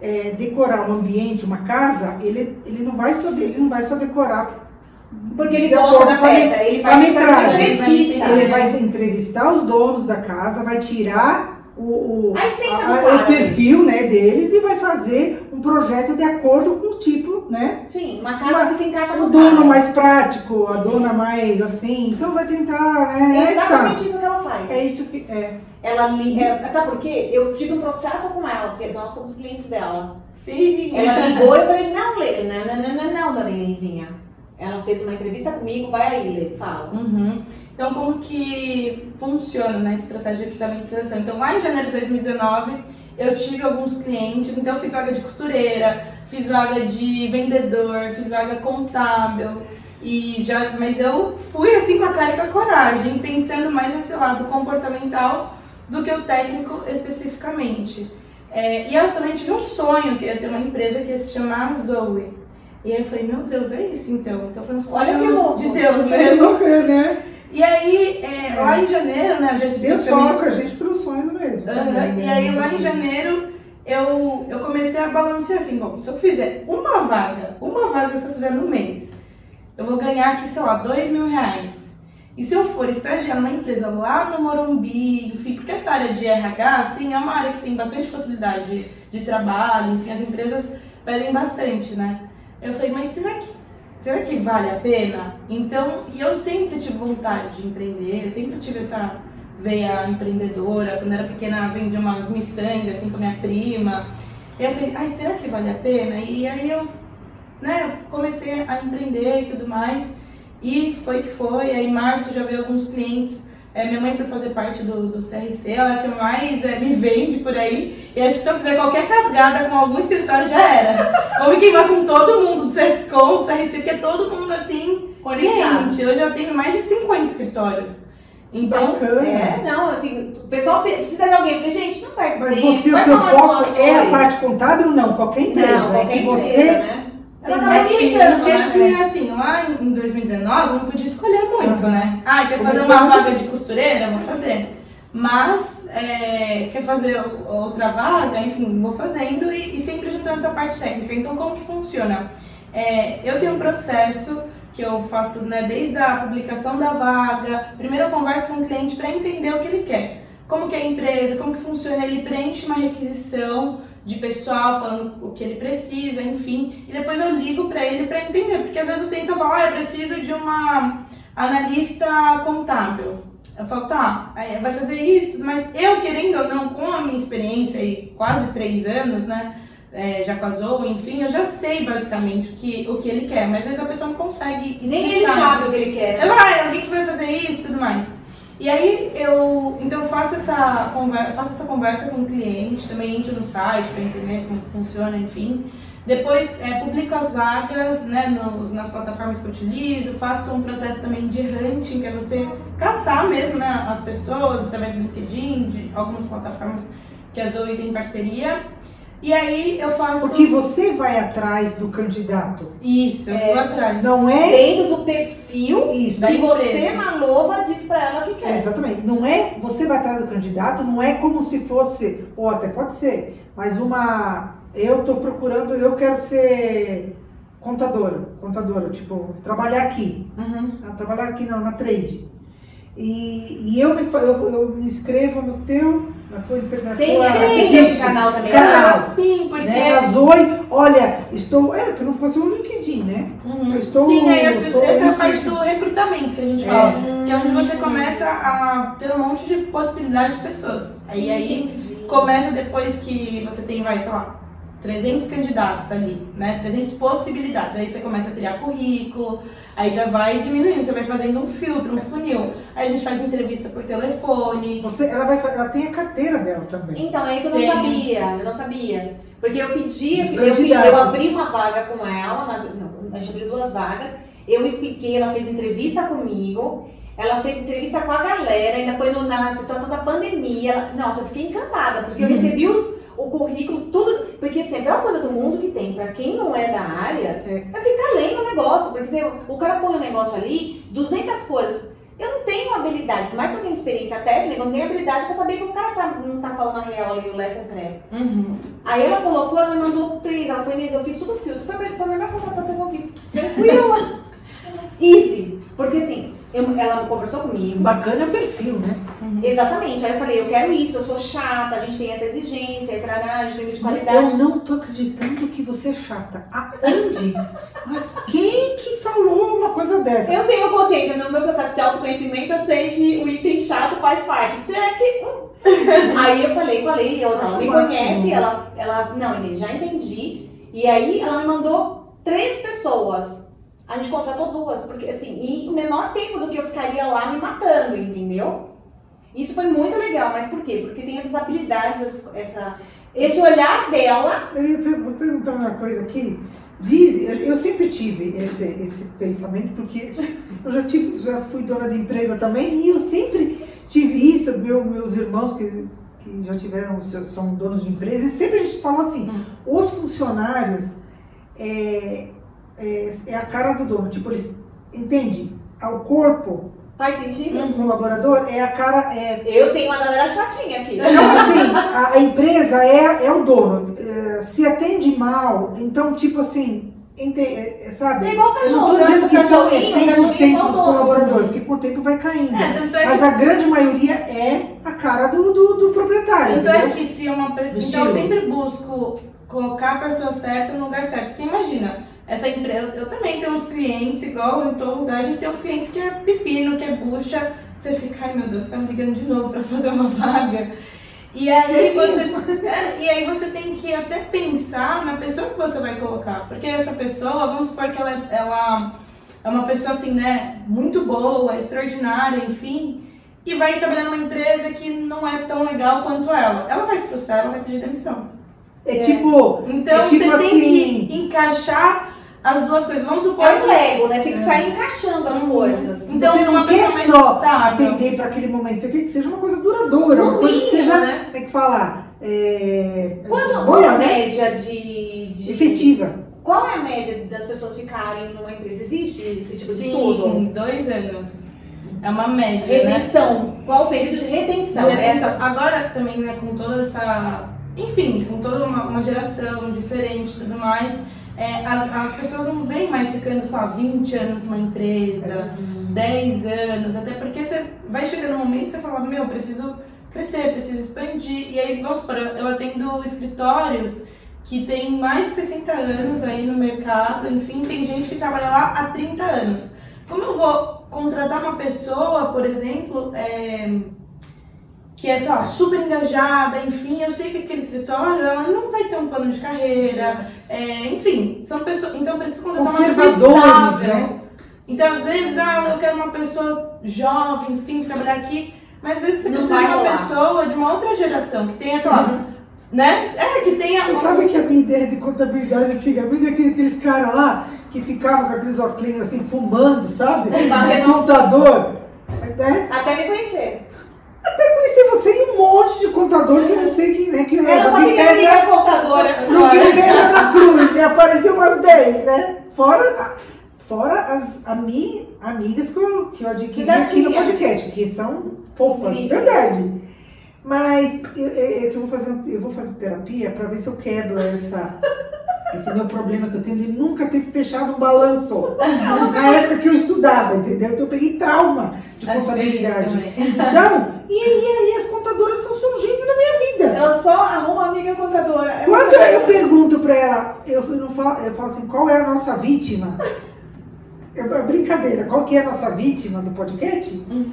eh, decorar um ambiente, uma casa, ele, ele, não vai só, ele não vai só decorar
Porque ele gosta da
a me-
peça. Ele
a
vai fazer entrevista.
Ele vai entrevistar os donos da casa, vai tirar o, o,
A essência do
a-
quadro.
o perfil né, deles e vai fazer um projeto de acordo com o tipo, né?
Sim, uma casa
Uma-
que se encaixa
O
no
dono
quadro.
mais prático, a dona mais assim, então vai tentar, né?
É
tá.
exatamente isso que ela faz.
É isso que é.
Ela li... é, sabe por quê? Eu tive um processo com ela, porque nós somos clientes dela.
Sim.
Ela ligou e eu falei, não, Lê, não, não, não, não, não, dona Inizinha. Ela fez uma entrevista comigo, vai aí, Lê, fala.
Uhum. Então, como que funciona né, esse processo de e seleção? Então, lá em janeiro de 2019, eu tive alguns clientes, então eu fiz vaga de costureira, fiz vaga de vendedor, fiz vaga contábil, e já, mas eu fui assim com a cara e com a coragem, pensando mais nesse lado comportamental do que o técnico especificamente. É, e eu também tive um sonho, que ia ter uma empresa que ia se chamar Zoe. E aí eu falei, meu Deus, é isso então. Então foi um sonho
Olha que louco.
de Deus
É
mesmo.
louco, né?
E aí, é, lá em janeiro, né, disse
Deus fala com a gente pelos sonhos mesmo. Também,
E
né?
aí, lá em janeiro, eu, eu comecei a balancear assim, bom, se eu fizer uma vaga, uma vaga se eu fizer no mês, eu vou ganhar aqui, sei lá, dois mil reais. E se eu for estagiar numa empresa lá no Morumbi, enfim, porque essa área de RH, assim, é uma área que tem bastante possibilidade de, de trabalho, enfim, as empresas pedem bastante, né? Eu falei, mas será que, será que vale a pena? Então, e eu sempre tive vontade de empreender, sempre tive essa veia empreendedora, quando era pequena vendia umas miçangas, assim, com minha prima. E eu falei, ai, será que vale a pena? E aí eu, né, comecei a empreender e tudo mais. E foi que foi. Aí em março já veio alguns clientes. É, minha mãe, por fazer parte do, do CRC, ela é que mais é, me vende por aí. E acho que se eu fizer qualquer cagada com algum escritório já era. [LAUGHS] Vou me queimar com todo mundo do CESCOM, do CRC, porque é todo mundo assim,
Conectado.
cliente. Eu já tenho mais de 50 escritórios. Então,
Bacana.
É, não, assim, o pessoal pe- precisa de alguém. Eu falei, gente, não perde
Mas
tempo.
você,
vai
o teu foco é a parte contábil ou não? Qualquer empresa.
Não,
é
qualquer
que
empresa,
você.
né?
Tem mais
fechando,
é
né?
que, assim, lá em 2019 eu não podia escolher muito, né? Ah, quer fazer uma vaga de costureira? Vou fazer. Mas, é, quer fazer outra vaga? Enfim, vou fazendo e, e sempre juntando essa parte técnica. Então, como que funciona? É, eu tenho um processo que que eu faço né, desde a publicação da vaga. Primeiro eu converso com o cliente para entender o que ele quer. Como que é a empresa, como que funciona, ele preenche uma requisição de pessoal falando o que ele precisa, enfim, e depois eu ligo para ele para entender, porque às vezes o cliente só fala, ah, eu preciso de uma analista contábil. Eu falo, tá, vai fazer isso, mas eu querendo ou não, com a minha experiência aí, quase três anos, né, é, já casou, enfim, eu já sei basicamente o que, o que ele quer, mas às vezes a pessoa não consegue explicar.
Nem ele sabe o que ele quer.
Né? Vai, alguém que vai fazer isso e tudo mais. E aí eu então faço essa conversa, faço essa conversa com o cliente, também entro no site para entender como funciona, enfim. Depois é, publico as vagas né, nos, nas plataformas que eu utilizo, faço um processo também de hunting, que é você caçar mesmo né, as pessoas através do LinkedIn, de algumas plataformas que a Zoe tem parceria. E aí eu faço.
Porque você vai atrás do candidato.
Isso, eu é, vou atrás.
Não é?
Dentro do perfil Isso. que você, Malova, diz pra ela que quer.
É, exatamente. Não é você vai atrás do candidato, não é como se fosse, ou até pode ser, mas uma. Eu tô procurando, eu quero ser contadora. Contadora, tipo, trabalhar aqui.
Uhum.
Ah, trabalhar aqui não, na trade. E, e eu, me, eu, eu me inscrevo no teu na tua,
na tem, tua, tem esse canal também.
Canal,
sim, porque.
Né? A Zoe, olha, estou. É, que não fosse um LinkedIn, né?
Uhum. Eu estou, sim, aí essa, essa é a parte do recrutamento que a gente é. fala. Que é onde você começa a ter um monte de possibilidade de pessoas. Aí aí começa depois que você tem, vai, sei lá, 300 candidatos ali, né? 300 possibilidades. Aí você começa a criar currículo, aí já vai diminuindo, você vai fazendo um filtro, um funil. Aí a gente faz entrevista por telefone.
Você, ela, vai, ela tem a carteira dela também.
Então, é isso eu não tem. sabia, eu não sabia. Porque eu pedi, eu, eu, abri uma vaga com ela, na, não, a gente abriu duas vagas, eu expliquei, ela fez entrevista comigo, ela fez entrevista com a galera, ainda foi no, na situação da pandemia. Ela, nossa, eu fiquei encantada, porque eu uhum. recebi os o currículo, tudo. Porque sempre é uma coisa do mundo que tem. Para quem não é da área, é, é ficar lendo o negócio. Porque se o cara põe o um negócio ali, 200 coisas. Eu não tenho habilidade, por mais que eu tenha experiência técnica, eu não tenho habilidade para saber que o cara tá, não tá falando a real ali, o Lé com crepe.
Uhum.
Aí ela colocou, ela me mandou três, ela foi nesse, eu fiz tudo filtro. Foi, foi a melhor contratação que eu fiz. Tranquila. [LAUGHS] Easy. Porque assim, eu, ela conversou comigo.
Bacana é o perfil, né?
Uhum. Exatamente. Aí eu falei, eu quero isso, eu sou chata, a gente tem essa exigência, essa análise, nível de qualidade.
Eu não tô acreditando que você é chata. Aonde? Mas quem que falou uma coisa dessa?
Eu tenho consciência, no meu processo de autoconhecimento, eu sei que o item chato faz parte. [LAUGHS] aí eu falei com a Lei, ela me conhece, ela, ela, não, já entendi. E aí ela me mandou três pessoas a gente contratou duas, porque assim, em menor tempo do que eu ficaria lá me matando, entendeu? Isso foi muito legal, mas por quê? Porque tem essas habilidades, essa, esse olhar dela.
Eu vou perguntar uma coisa aqui. Diz, eu sempre tive esse, esse pensamento, porque eu já, tive, já fui dona de empresa também, e eu sempre tive isso, meu, meus irmãos que, que já tiveram, são donos de empresa, e sempre a gente falou assim, hum. os funcionários, é, é, é a cara do dono. Tipo, eles entende? O corpo.
Faz sentido?
Um colaborador é a cara. É...
Eu tenho uma galera chatinha aqui.
Então, assim, a, a empresa é, é o dono. É, se atende mal, então, tipo assim, ente, é, é sabe?
É igual cachorro.
Eu não estou dizendo que são é 100% dos colaboradores, porque com o tempo vai caindo. É, mas a grande maioria é a cara do, do, do proprietário.
Então é que se uma pessoa. Então eu sempre busco colocar a pessoa certa no lugar certo. Porque imagina essa empresa, eu também tenho uns clientes, igual em todo lugar, a gente tem uns clientes que é pepino, que é bucha, você fica, ai meu Deus, tá me ligando de novo para fazer uma vaga. E aí, você, [LAUGHS] é, e aí você tem que até pensar na pessoa que você vai colocar. Porque essa pessoa, vamos supor que ela, ela é uma pessoa assim, né, muito boa, extraordinária, enfim, e vai trabalhar numa empresa que não é tão legal quanto ela. Ela vai se frustrar, ela vai pedir demissão.
É, é. tipo.
Então
é tipo
você
assim...
tem que encaixar as duas coisas. Vamos supor
é um Lego, né? Você tem que sair encaixando as uhum. coisas.
Então, você não quer só atender para aquele momento, você quer que seja uma coisa duradoura, uma coisa que seja, né? Tem que falar. É,
Quanto, boa, qual é a né? média de, de,
Efetiva.
Qual é a média das pessoas ficarem numa empresa? Existe esse tipo de
Sim,
estudo?
dois anos. É uma média,
retenção.
né?
Qual o período de retenção?
retenção. Essa... Agora também, né, com toda essa... Enfim, com toda uma, uma geração diferente e tudo mais é, as, as pessoas não vêm mais ficando só 20 anos numa empresa, 10 anos, até porque você vai chegando um momento que você fala, meu, preciso crescer, preciso expandir. E aí, vamos supor, eu atendo escritórios que tem mais de 60 anos aí no mercado, enfim, tem gente que trabalha lá há 30 anos. Como eu vou contratar uma pessoa, por exemplo, é, que é, sei lá, super engajada, enfim, eu sei que aquele escritório ela não vai ter um plano de carreira, é, enfim, são pessoas. Então eu preciso contratar uma pessoa estável. Né? Então, às vezes, ah, eu quero uma pessoa jovem, enfim, trabalhar aqui, mas às vezes você
Não
precisa de uma
rolar.
pessoa de uma outra geração, que tenha, sei lá, né? É, que tenha.
Você sabe que a minha ideia de contabilidade antigamente é aquele- aqueles caras lá que ficavam com aqueles óculos assim, fumando, sabe? No computador. Né?
Até me conhecer.
Até conheci você e um monte de contador que eu não sei quem, né? Que
Ela só
que pega-
ligar contadora.
No que pega na cruz, né? Apareceu umas 10, né? Fora, fora as ami, amigas que eu, que eu adquiri
já
aqui no podcast, que são fofas, verdade. Mas eu, eu, eu vou fazer, eu vou fazer terapia pra ver se eu quebro essa, [LAUGHS] esse meu problema que eu tenho de nunca ter fechado um balanço. Na época que eu estudava, entendeu? Então eu peguei trauma de
Acho é
contabilidade. Então, e aí, e as contadoras estão surgindo na minha vida.
Eu só arrumo amiga contadora. É
Quando eu pergunto pra ela, eu, não falo, eu falo assim, qual é a nossa vítima? É brincadeira, qual que é a nossa vítima do podcast?
Uhum.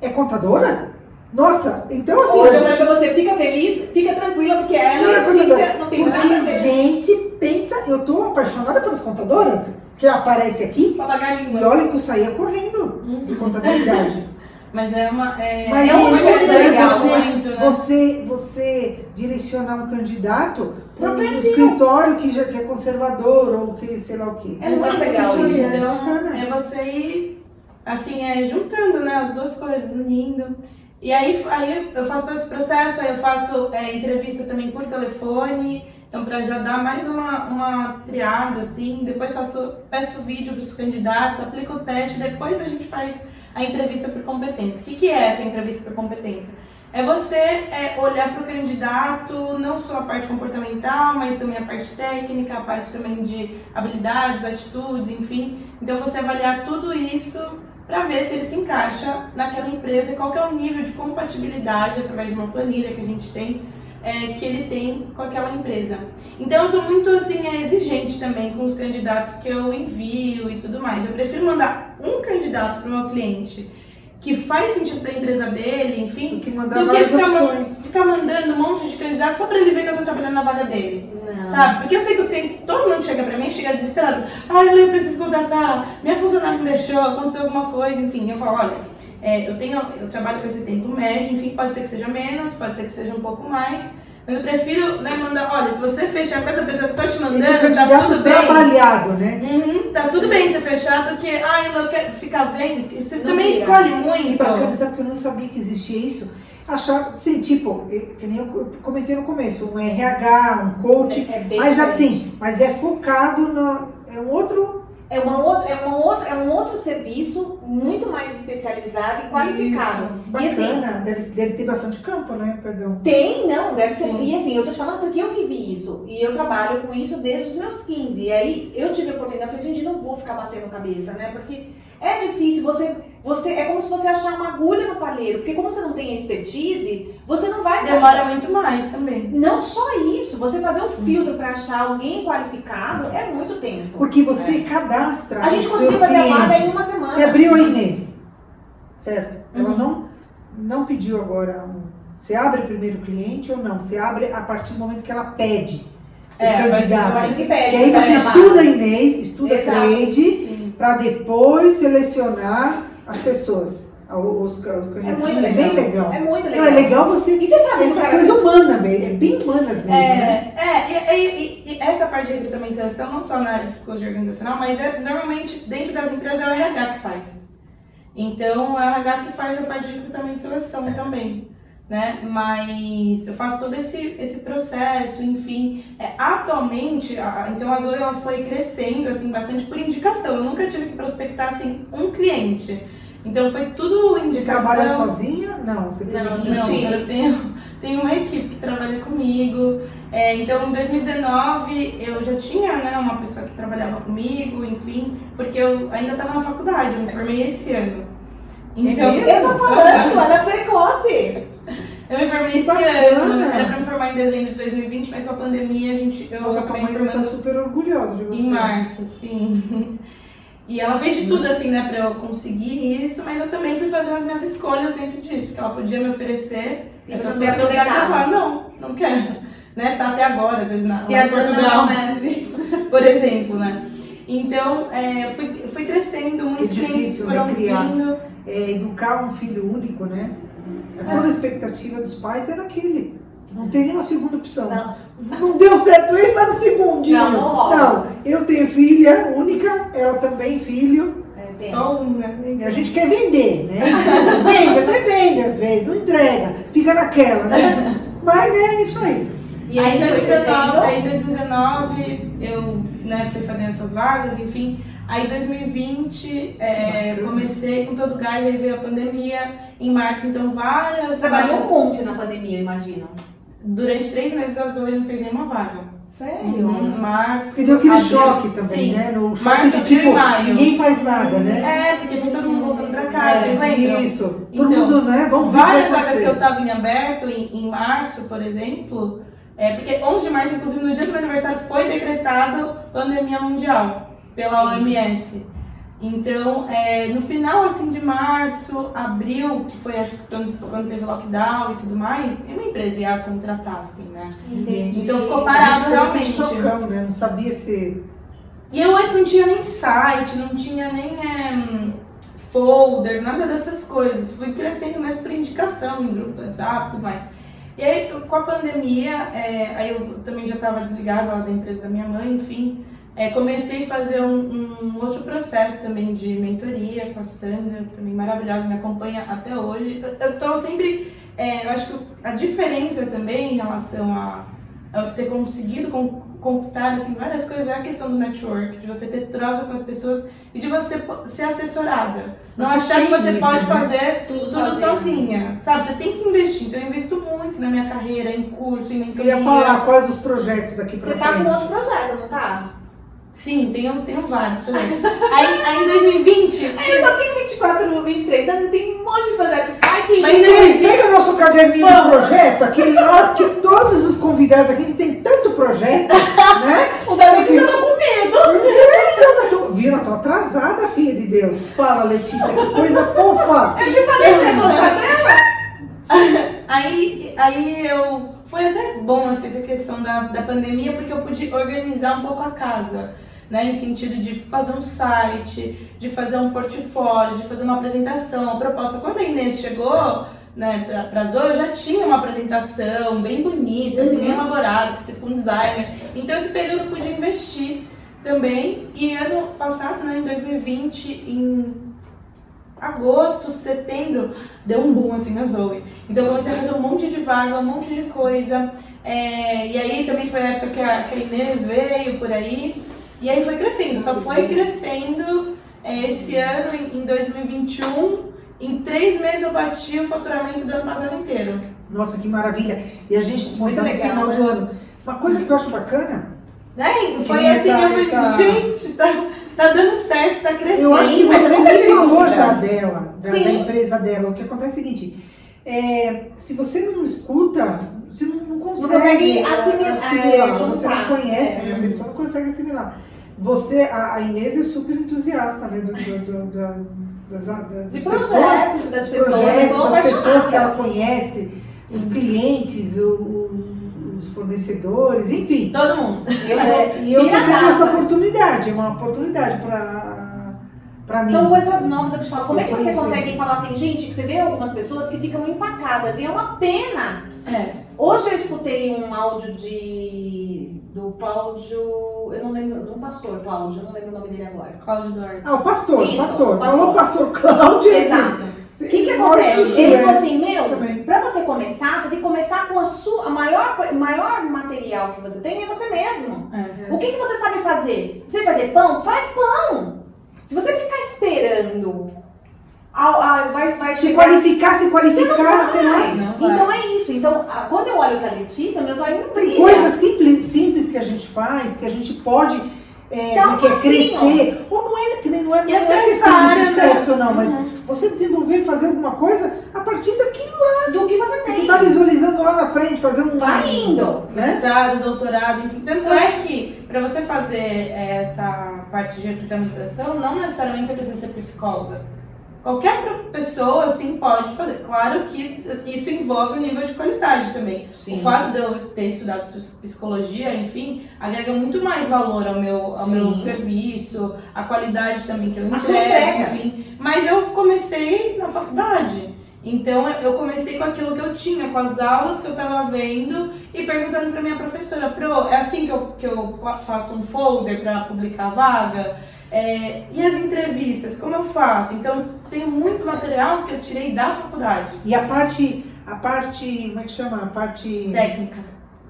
É contadora? Nossa, então assim.
Hoje eu
gente-
pra você, fica feliz, fica tranquila, porque ela
Não é
a Letícia
contadora.
não tem nada a
Porque
ver.
gente pensa, eu tô apaixonada pelas contadoras, que aparece aqui, e olha que eu saía correndo de contabilidade. [LAUGHS]
Mas é uma. É,
Mas
é um
isso
muito
é
legal,
você,
muito, né?
você, você direcionar um candidato para um
perfil.
escritório que, já, que é conservador ou que sei lá o quê.
É muito legal
isso. é
Então, é você ir, assim, é, juntando, né, as duas coisas, unindo. E aí, aí eu faço todo esse processo, aí eu faço é, entrevista também por telefone, então para já dar mais uma, uma triada, assim, depois faço, peço vídeo para os candidatos, aplico o teste, depois a gente faz a entrevista por competência. O que, que é essa entrevista por competência? É você é, olhar para o candidato, não só a parte comportamental, mas também a parte técnica, a parte também de habilidades, atitudes, enfim. Então você avaliar tudo isso para ver se ele se encaixa naquela empresa e qual que é o nível de compatibilidade através de uma planilha que a gente tem é, que ele tem com aquela empresa. Então eu sou muito assim é, exigente também com os candidatos que eu envio e tudo mais. Eu prefiro mandar um candidato para o meu cliente que faz sentido para a empresa dele, enfim,
Do que mandar
do que ficar,
opções.
Ficar mandando um monte de candidatos só para ele ver que eu tô trabalhando na vaga dele.
Não.
Sabe? Porque eu sei que os clientes, todo mundo chega pra mim, chega desesperado. Ai, eu preciso contratar, minha funcionária me deixou, aconteceu alguma coisa, enfim. Eu falo, olha, é, eu tenho, eu trabalho com esse tempo médio, enfim, pode ser que seja menos, pode ser que seja um pouco mais. Mas eu prefiro né, mandar, olha, se você fechar com essa pessoa que eu tô te
Esse
mandando, tá
candidato
tudo bem.
trabalhado, né?
Uhum, tá tudo bem você fechar do que, ai, eu quero ficar vendo. Você
Não
também
vira.
escolhe
Que
muito.
bacana, sabe que eu não sabia que existia isso? Achar, sim, tipo, que nem eu comentei no começo, um RH, um coach,
É bem
mas
diferente.
assim, mas é focado no. É um outro.
É, uma outra, é, uma outra, é um outro serviço muito mais especializado e qualificado.
Isso,
E assim,
Bacana, deve, deve ter bastante campo, né? Perdão.
Tem, não, deve ser.
Sim.
E assim, eu tô te falando porque eu vivi isso. E eu trabalho com isso desde os meus 15. E aí eu tive a oportunidade, eu falei, gente, não vou ficar batendo cabeça, né? Porque é difícil, você, você. É como se você achar uma agulha no palheiro. Porque como você não tem expertise, você não vai saber.
Demora muito mais também.
Não só isso, você fazer um filtro pra achar alguém qualificado é muito tenso.
Porque você cadastra.
A gente conseguiu fazer a vaga em
clientes.
uma semana.
Você abriu a Inês, certo? Ela
Uhum.
não, não pediu agora um. Você abre primeiro o cliente ou não? Você abre a partir do momento que ela pede
É,
o
do
candidato.
que pede,
Que aí você estuda a Inês, estuda
Exato.
trade. Para depois selecionar as pessoas, os, os
É muito
É
legal.
bem legal.
É muito
Não,
legal.
é legal você.
E você sabe
Essa coisa humana, bem, é bem humanas mesmo, né?
É, é e, e- e essa parte de recrutamento e seleção, não só na área de psicologia organizacional, mas é, normalmente dentro das empresas é o RH que faz. Então é o RH que faz a parte de recrutamento e seleção também. Né? Mas eu faço todo esse, esse processo, enfim. É, atualmente, a, então a Zoe ela foi crescendo assim, bastante por indicação. Eu nunca tive que prospectar assim, um cliente. Então foi tudo
Você
indicação.
trabalha sozinha? Não, você tem
Não. Não,
eu tenho, [LAUGHS] tenho uma equipe que trabalha comigo. É, então, em 2019, eu já tinha né, uma pessoa que trabalhava comigo, enfim, porque eu ainda estava na faculdade, eu me formei esse ano. Então,
Eu tô falando, ela é precoce.
eu me formei esse
bacana.
ano, era pra me formar em dezembro de 2020, mas com a pandemia a gente, eu
Nossa,
acabei
estar
formando
super orgulhosa de você.
em março, sim. E ela fez de tudo, assim, né, pra eu conseguir isso, mas eu também fui fazendo as minhas escolhas dentro disso, porque ela podia me oferecer
E
essas possibilidades. Eu falava, não, não quero. [LAUGHS] Né, tá até agora, às vezes, na, lá em
Viajando
Portugal,
não, né? [LAUGHS]
por exemplo, né. Então, é, fui, fui crescendo, muitos
Que
clientes
difícil, né,
foram
criar.
vindo.
É, educar um filho único, né? Toda a expectativa dos pais era aquele. Não tem nenhuma segunda opção.
Não.
Não deu certo isso, mas no segundinho.
Não, não.
Não, eu tenho filha única, ela também filho.
É.
Só um, né?
A gente quer vender, né? [LAUGHS] Vende, até vende às vezes, não entrega, fica naquela, né? Mas né, é isso aí.
E
aí,
aí,
em
foi
2019,
crescendo.
aí em 2019 eu né, fui fazendo essas vagas, enfim. Aí em 2020 é, comecei com todo gás, aí veio a pandemia. Em março, então, várias
trabalhou um monte na pandemia, eu imagino.
Durante três meses a Zoe não fez nenhuma vaga.
Sério?
Uhum, Março.
Porque deu aquele
abril,
choque também,
sim.
né? No choque
Março,
de
e
tipo,
maio.
ninguém faz nada, né?
É, porque foi todo mundo voltando pra casa, vocês
É,
lembram?
isso. Todo
Então,
mundo, né? Vamos ver
Várias vagas que eu tava em aberto em, em março, por exemplo, é porque 11 de março, inclusive no dia do meu aniversário, foi decretado pandemia mundial pela
Sim.
OMS. Então, é, no final assim de março, abril, que foi acho que quando, quando teve lockdown e tudo mais, nenhuma empresa ia contratar, assim, né?
Entendi.
Então ficou parado realmente.
chocão, né? Não sabia se.
E eu antes não tinha nem site, não tinha nem é, folder, nada dessas coisas. Fui crescendo mesmo por indicação em grupo do WhatsApp e tudo mais. E aí, com a pandemia, é, aí eu também já estava desligada lá da empresa da minha mãe, enfim. É, comecei a fazer um, um outro processo também de mentoria com a Sandra, também maravilhosa, me acompanha até hoje. Eu, eu tô sempre. é, eu acho que a diferença também em relação a, a eu ter conseguido con- conquistar assim, várias coisas é a questão do network, de você ter troca com as pessoas e de você ser assessorada. Não
Você
achar que você
isso,
pode
né?
fazer
Tudo
tudo
sozinha.
Sabe? Você tem que investir. Então eu invisto muito na minha carreira, em curso, em
Eu
mentoria.
ia falar quais os projetos daqui pra
Você tá
frente.
com outro projeto, não tá?
Sim, tenho, tenho vários projetos. aí, aí em 2020. [LAUGHS]
Eu só tenho 24, 23 anos e tem um monte de projeto. Ai, que
Mas em
Ei,
2020.
Pega o nosso caderninho de projeto, aquele lá que todos os convidados aqui têm tanto projeto, né? [LAUGHS]
O da Letícia tá com medo. [LAUGHS]
Então, eu tô, viu? Eu tô atrasada, filha de Deus. Fala, Letícia, que coisa fofa.
Eu te falei que você dela.
Aí, aí eu. Foi até bom assim, essa questão da, da pandemia, porque eu pude organizar um pouco a casa. Né, em sentido de fazer um site, de fazer um portfólio, de fazer uma apresentação, uma proposta. Quando a Inês chegou né, pra, pra Zoe, eu já tinha uma apresentação bem bonita, assim, bem elaborada, que fiz com designer. Então esse período eu pude investir também. E ano passado, né, em 2020, em agosto, setembro, deu um boom assim na Zoe. Então eu comecei a fazer um monte de vaga, um monte de coisa. É, e aí também foi a época que a, que a Inês veio por aí. E aí foi crescendo, só foi crescendo é, esse ano, em, em 2021. Em três meses eu bati o faturamento do ano passado inteiro.
Nossa, que maravilha. E a gente tá no
legal,
final
né?
do ano. Uma coisa que eu acho bacana,
Né? Foi assim,
essa-
eu falei,
essa-
gente, tá, tá dando certo, tá crescendo.
eu acho que
mas
você nunca falou já dela, da, da
Sim.
empresa dela. O que acontece é o seguinte, é, se você não escuta, você não, não consegue,
consegue
a-
assimilar,
assimilar,
é,
você não conhece,
É.
a pessoa não consegue assimilar. Você, a, a Inês é super entusiasta, né? Do, do, do, da- das, das
De
pessoas,
projetos das pessoas.
projetos, das pessoas que ela conhece, os clientes, o- o- os fornecedores, enfim.
Todo mundo.
Eu sou
É, e eu tô tendo essa oportunidade, é uma oportunidade pra, pra mim.
São coisas novas que eu te falo. Como é que
Eu
você
conheci.
consegue falar assim, gente, você vê algumas pessoas que ficam empacadas e é uma pena.
É.
Hoje eu escutei um áudio de do Cláudio, eu não lembro, do pastor Cláudio, eu não lembro o nome dele agora.
Cláudio Duarte.
Ah, o pastor,
Isso,
pastor.
o pastor.
Falou o pastor Cláudio.
Exato.
Sim,
O que que acontece? Ele
é.
falou assim, meu,
Também.
pra você começar, você tem que começar com a sua, a maior, o maior material que você tem é você mesmo.
É.
O que, que você sabe fazer? Você fazer pão? Faz pão! Se você ficar esperando ah, ah, vai, vai
Se
chegar...
qualificar, se
Você
qualificar,
não
sei lá.
vai.
Não vai.
Então é isso. Então, a- quando eu olho pra Letícia, meus olhos não
Tem
brilham.
coisas simples, simples que a gente faz, que a gente pode é, como é que é,
passinho.
crescer. Ou não é, não é, não é questão de sucesso, não, mas
Uhum.
Você desenvolver, fazer alguma coisa a partir daquilo
Do que você tem.
você está visualizando lá na frente, fazer um.
Vai indo.
Né?
mestrado, doutorado, enfim. Tanto é que, para você fazer essa parte de recrutamentização, não necessariamente você precisa ser psicóloga. Qualquer pessoa, assim, pode fazer. Claro que isso envolve o nível de qualidade também.
Sim.
O fato de eu ter estudado psicologia, enfim, agrega muito mais valor ao meu, ao meu serviço, a qualidade também que eu entrego, enfim. Mas eu comecei na faculdade. Então eu eu comecei com aquilo que eu tinha, com as aulas que eu estava vendo e perguntando para minha professora, Pro, é assim que eu, que eu faço um folder para publicar a vaga? É, e as entrevistas, como eu faço? Então tem muito material que eu tirei da faculdade.
E a parte. A parte. Como é que chama? A parte.
Técnica.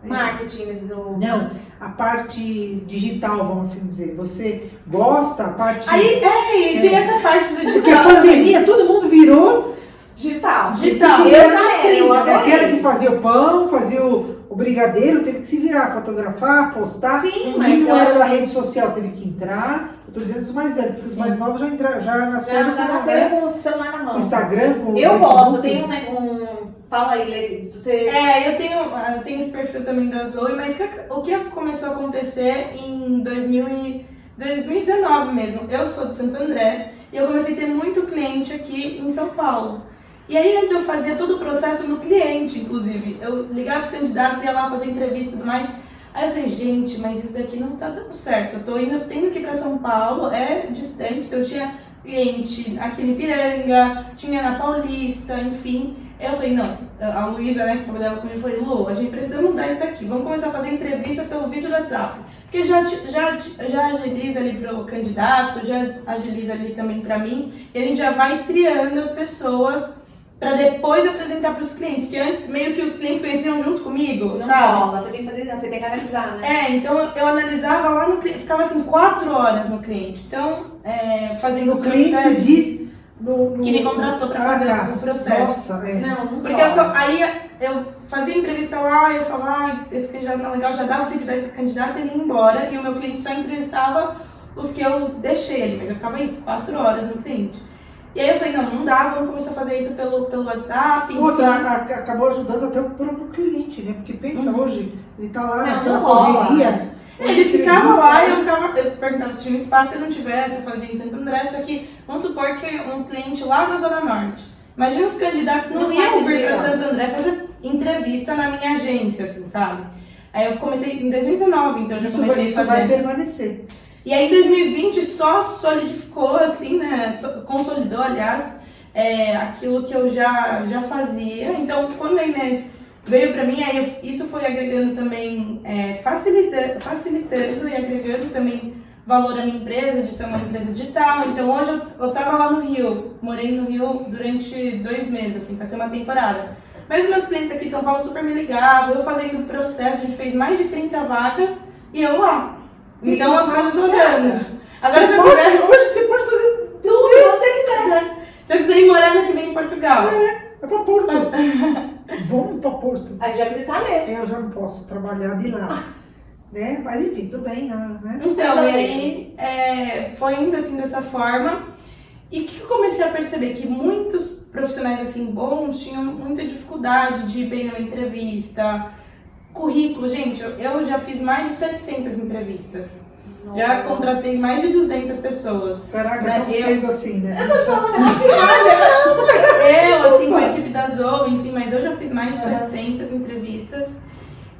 Marketing do.
Não, a parte digital, vamos assim dizer. Você gosta, a parte.
Aí, é, e tem essa parte do
Porque a
digital.
pandemia, todo mundo virou
Digital.
Digital.
Eu já
nos
era,
30,
eu
né? Aquela que fazia o pão, fazia o, o brigadeiro, teve que se virar, fotografar, postar.
Sim, mas
não
eu
era da rede social teve que entrar. Tô dizendo os mais velhos, porque os mais novos já, entra, já
Já,
nasceram
já
com,
nasceram com o celular na mão.
Instagram, com o
Eu gosto, tem um, né, um. Fala aí, Lê, você.
É, eu tenho, eu tenho esse perfil também da Zoe, mas o que começou a acontecer em 2000 e- 2019 mesmo? Eu sou de Santo André e eu comecei a ter muito cliente aqui em São Paulo. E aí antes eu fazia todo o processo no cliente, inclusive. Eu ligava os candidatos, ia lá fazer entrevista e tudo mais. Aí eu falei, gente, mas isso daqui não tá dando certo. Eu tô indo, eu tenho que ir pra São Paulo, é distante, então eu tinha cliente aqui em Ipiranga, tinha na Paulista, enfim. Eu falei, não, a Luísa, né, que trabalhava comigo, eu falei, Lu, a gente precisa mudar isso daqui. Vamos começar a fazer entrevista pelo vídeo do WhatsApp. Porque já, já, já agiliza ali pro candidato, já agiliza ali também pra mim. E a gente já vai triando as pessoas pra depois apresentar pros clientes. Que antes, meio que os clientes conheciam junto comigo,
Não
sabe?
rola, você tem que fazer, você tem que analisar, né?
É, então eu, analisava lá no cliente, ficava assim quatro horas no cliente. Então, é, fazendo o
cliente,
processo.
diz. No, no...
Que me contratou pra fazer
ah,
o processo.
Nossa, é.
Não, não
Porque eu, aí eu fazia entrevista lá, eu falava, ah, esse candidato não é legal, já dava feedback pro candidato e ele ia embora. E o meu cliente só entrevistava os que eu deixei ali, mas eu ficava isso, quatro horas no cliente. E aí eu falei, não, não dá, vamos começar a fazer isso pelo, pelo WhatsApp. enfim.
Outra, a- acabou ajudando até o próprio cliente, né? Porque pensa,
Uhum.
hoje, ele tá lá
Não,
naquela correria.
Ele ficava lá e eu ficava, eu perguntava se tinha um espaço, se não tivesse, eu fazia em Santo André, só que vamos supor que um cliente lá da Zona Norte. Imagina os candidatos não,
Não
iam vir pra
sentido.
Santo André fazer entrevista na minha agência, assim, sabe? Aí eu comecei em 2019, então eu já
vai,
comecei a
isso vai
fazer.
permanecer.
E aí em 2020 só solidificou, assim, né? so- Consolidou, aliás, é, aquilo que eu já, já fazia. Então, quando a Inês veio pra mim, aí isso foi agregando também, é, facilita, facilitando e agregando também valor à minha empresa, de ser uma empresa digital. Então hoje eu, eu tava lá no Rio, morei no Rio durante dois meses, assim, passei uma temporada. Mas os meus clientes aqui de São Paulo super me ligavam, eu fazendo o processo, a gente fez mais de 30 vagas e eu lá. Então as coisas
você
rodando.
acha?
Agora se
Pode-
quiser,
hoje você pode fazer.
Tudo quando você quiser.
se eu quiser ir morar ano que vem em Portugal.
É pra Porto. [LAUGHS] Vamos pra Porto.
A gente vai visitar Lê.
É, eu já não posso trabalhar de lá. [LAUGHS] né? Mas enfim, tudo bem. Né?
Então, e aí é, foi indo assim dessa forma. E o que eu comecei a perceber? Que muitos profissionais assim bons tinham muita dificuldade de ir bem numa entrevista. Currículo, gente, eu, já fiz mais de 700 entrevistas. Já
Nossa.
contratei mais de 200 pessoas.
Caraca,
Né,
tão
eu-
cedo assim, né?
Eu tô te falando, é.
Eu, assim, com a equipe da Zoe, enfim, mas eu já fiz mais de
Aham.
700 entrevistas.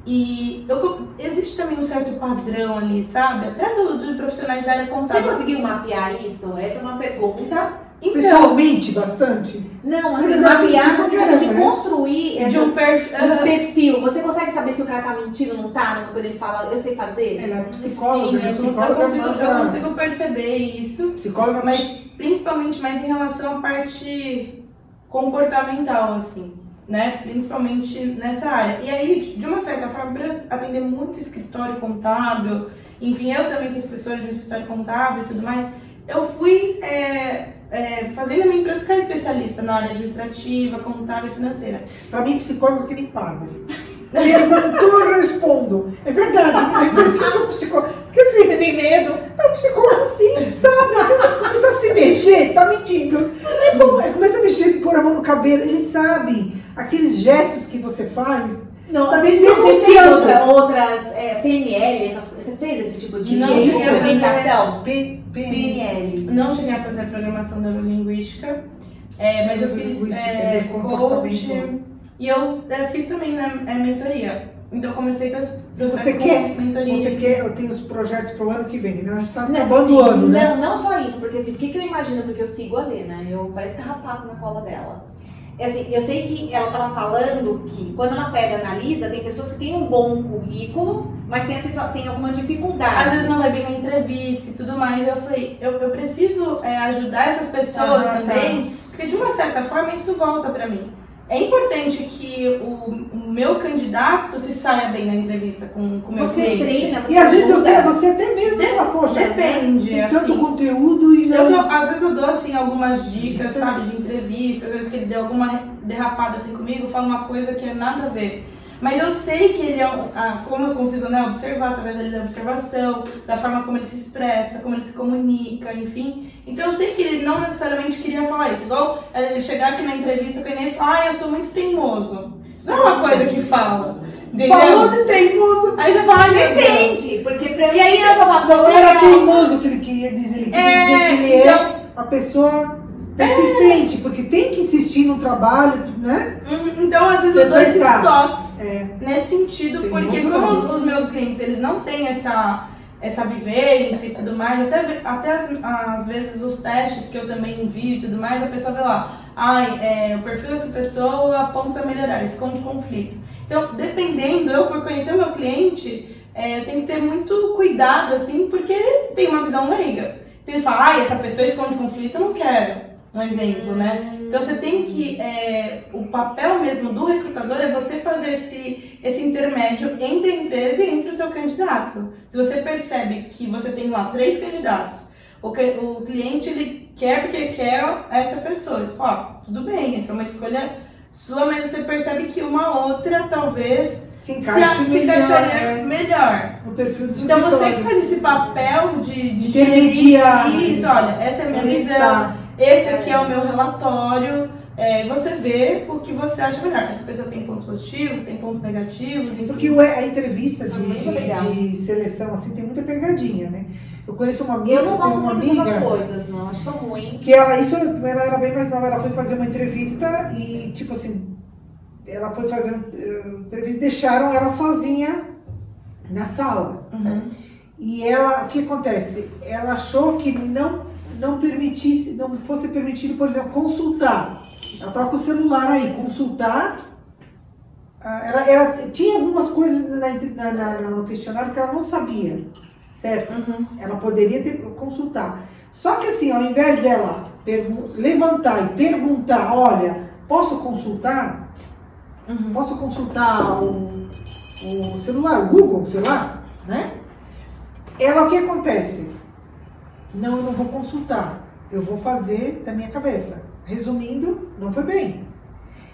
E eu, existe também um certo padrão ali, sabe? Até do, de profissionais da área
Você
contábil.
conseguiu mapear isso? Essa é uma pergunta.
Então,
Pessoalmente, bastante.
Não, assim, mapear
pra
no sentido de
né?
construir
um perfil.
um perfil. Você consegue saber se o cara tá mentindo ou não tá? né? Quando ele fala, eu sei fazer?
Ela é psicóloga,
Sim,
né?
eu, eu
Psicóloga
consigo, eu consigo perceber isso,
Psicóloga,
mas principalmente mais em relação à parte comportamental, assim, né? Principalmente nessa área. E aí, de uma certa forma, para atender muito escritório contábil, enfim, eu também sou assessora de um escritório contábil e tudo mais, eu fui é, é, fazendo a minha empresa ficar especialista na área administrativa, contábil e financeira.
Pra mim, psicólogo é que nem padre. Perguntou, eu respondo. É verdade, né? Eu preciso psicólogo. Porque assim,
Você tem medo?
é o psicólogo assim, sabe? Começa a se mexer, tá mentindo. É bom, é, começa a mexer, pôr a mão no cabelo, ele sabe. Aqueles gestos que você faz.
Não, fez
denunciando.
outra, outras é, PNL, essas coisas. Você fez esse tipo de,
Não,
de
isso,
movimentação?
P,
PNL.
Não cheguei a fazer a programação neurolinguística, é, mas eu fiz é,
de
coach e eu é, fiz também na é, mentoria. Então eu comecei com os processos
Você quer-
mentoria.
Você quer, eu tenho os projetos pro ano que vem, né? A gente tá
Não,
acabando
sim,
o ano, né?
Não, não só isso, porque assim, por que, eu imagino? Porque eu sigo a Lena, eu pareço carrapato na cola dela. É assim, eu sei que ela tava falando que quando ela pega e analisa, tem pessoas que têm um bom currículo, mas tem, situa- tem alguma dificuldade.
Às vezes não vai bem na entrevista e tudo mais. Eu falei, eu, eu preciso é, ajudar essas pessoas
Ah,
também, porque de uma certa forma isso volta pra mim. É importante que o meu candidato se saia bem na entrevista com com o meu
você
cliente.
treina, você
E às vezes eu tenho, você até mesmo fala, poxa,
Depende,
tem
assim.
tanto conteúdo e
Eu
não...
dou, às vezes eu dou assim algumas dicas, sabe, de entrevista, às vezes que ele deu alguma derrapada assim comigo, fala uma coisa que é nada a ver. Mas eu sei que ele é um, ah, como eu consigo né, observar através dele da observação, da forma como ele se expressa, como ele se comunica, enfim. Então eu sei que ele não necessariamente queria falar isso. Igual ele chegar aqui na entrevista com a Inês e falar, ah, eu sou muito teimoso. Isso não é uma coisa que fala. Entendeu?
Falou de teimoso.
Aí você fala.
Depende, porque pra mim
E aí
eu falar,
Não
"Pô,
era
legal."
teimoso que ele queria dizer, ele queria
É,
dizer que ele é
então,
uma pessoa persistente, porque tem que insistir no trabalho, né?
hum, então às vezes eu dou esses toques.
É,
nesse sentido,
Tem
porque como os meus clientes eles não têm essa, essa vivência e tudo mais, até, até as, às vezes os testes que eu também envio e tudo mais, a pessoa vê lá, ai, é, o perfil dessa pessoa aponta a melhorar, esconde conflito. Então, dependendo, eu por conhecer o meu cliente, é, eu tenho que ter muito cuidado, assim, porque ele tem uma visão leiga. Então ele fala, ai, essa pessoa esconde conflito, eu não quero. Um exemplo, né? Então você tem que. é, o papel mesmo do recrutador é você fazer esse, esse intermédio entre a empresa e entre o seu candidato. Se você percebe que você tem lá três candidatos, o, o cliente ele quer porque quer essa pessoa. Você fala, ó, tudo bem, isso é uma escolha sua, mas você percebe que uma outra talvez
se
se,
encaixa
se
melhor,
encaixaria
é,
melhor.
no perfil do
Então você que faz esse papel de, de
Intermediar.
isso, olha, essa é a minha visão. Esse aqui é o meu relatório. É, você vê o que você acha melhor. Essa pessoa tem pontos positivos, tem pontos negativos, enfim.
Porque a entrevista de,
muito
de- de seleção assim tem muita pegadinha, né? Eu conheço uma amiga,
Eu não gosto
uma
muito dessas
amiga
coisas, não. Acho tão ruim.
que ela, isso, ela era bem mais nova, ela foi fazer uma entrevista e, tipo assim, ela foi fazer uma eh, entrevista e deixaram ela sozinha na sala.
Uhum.
E ela, o que acontece? Ela achou que não, não permitisse, não fosse permitido, por exemplo, consultar. Ela estava com o celular aí, consultar. ah, Ela, ela tinha algumas coisas na- na- na- no questionário que ela não sabia, certo?
Uhum.
Ela poderia ter, consultar. Só que assim, ao invés dela levantar e perguntar, olha, posso consultar?
Uhum.
Posso consultar o, o celular, o Google, o celular, né? Ela, o que acontece? Não, eu não vou consultar. Eu vou fazer da minha cabeça. Resumindo, não foi bem.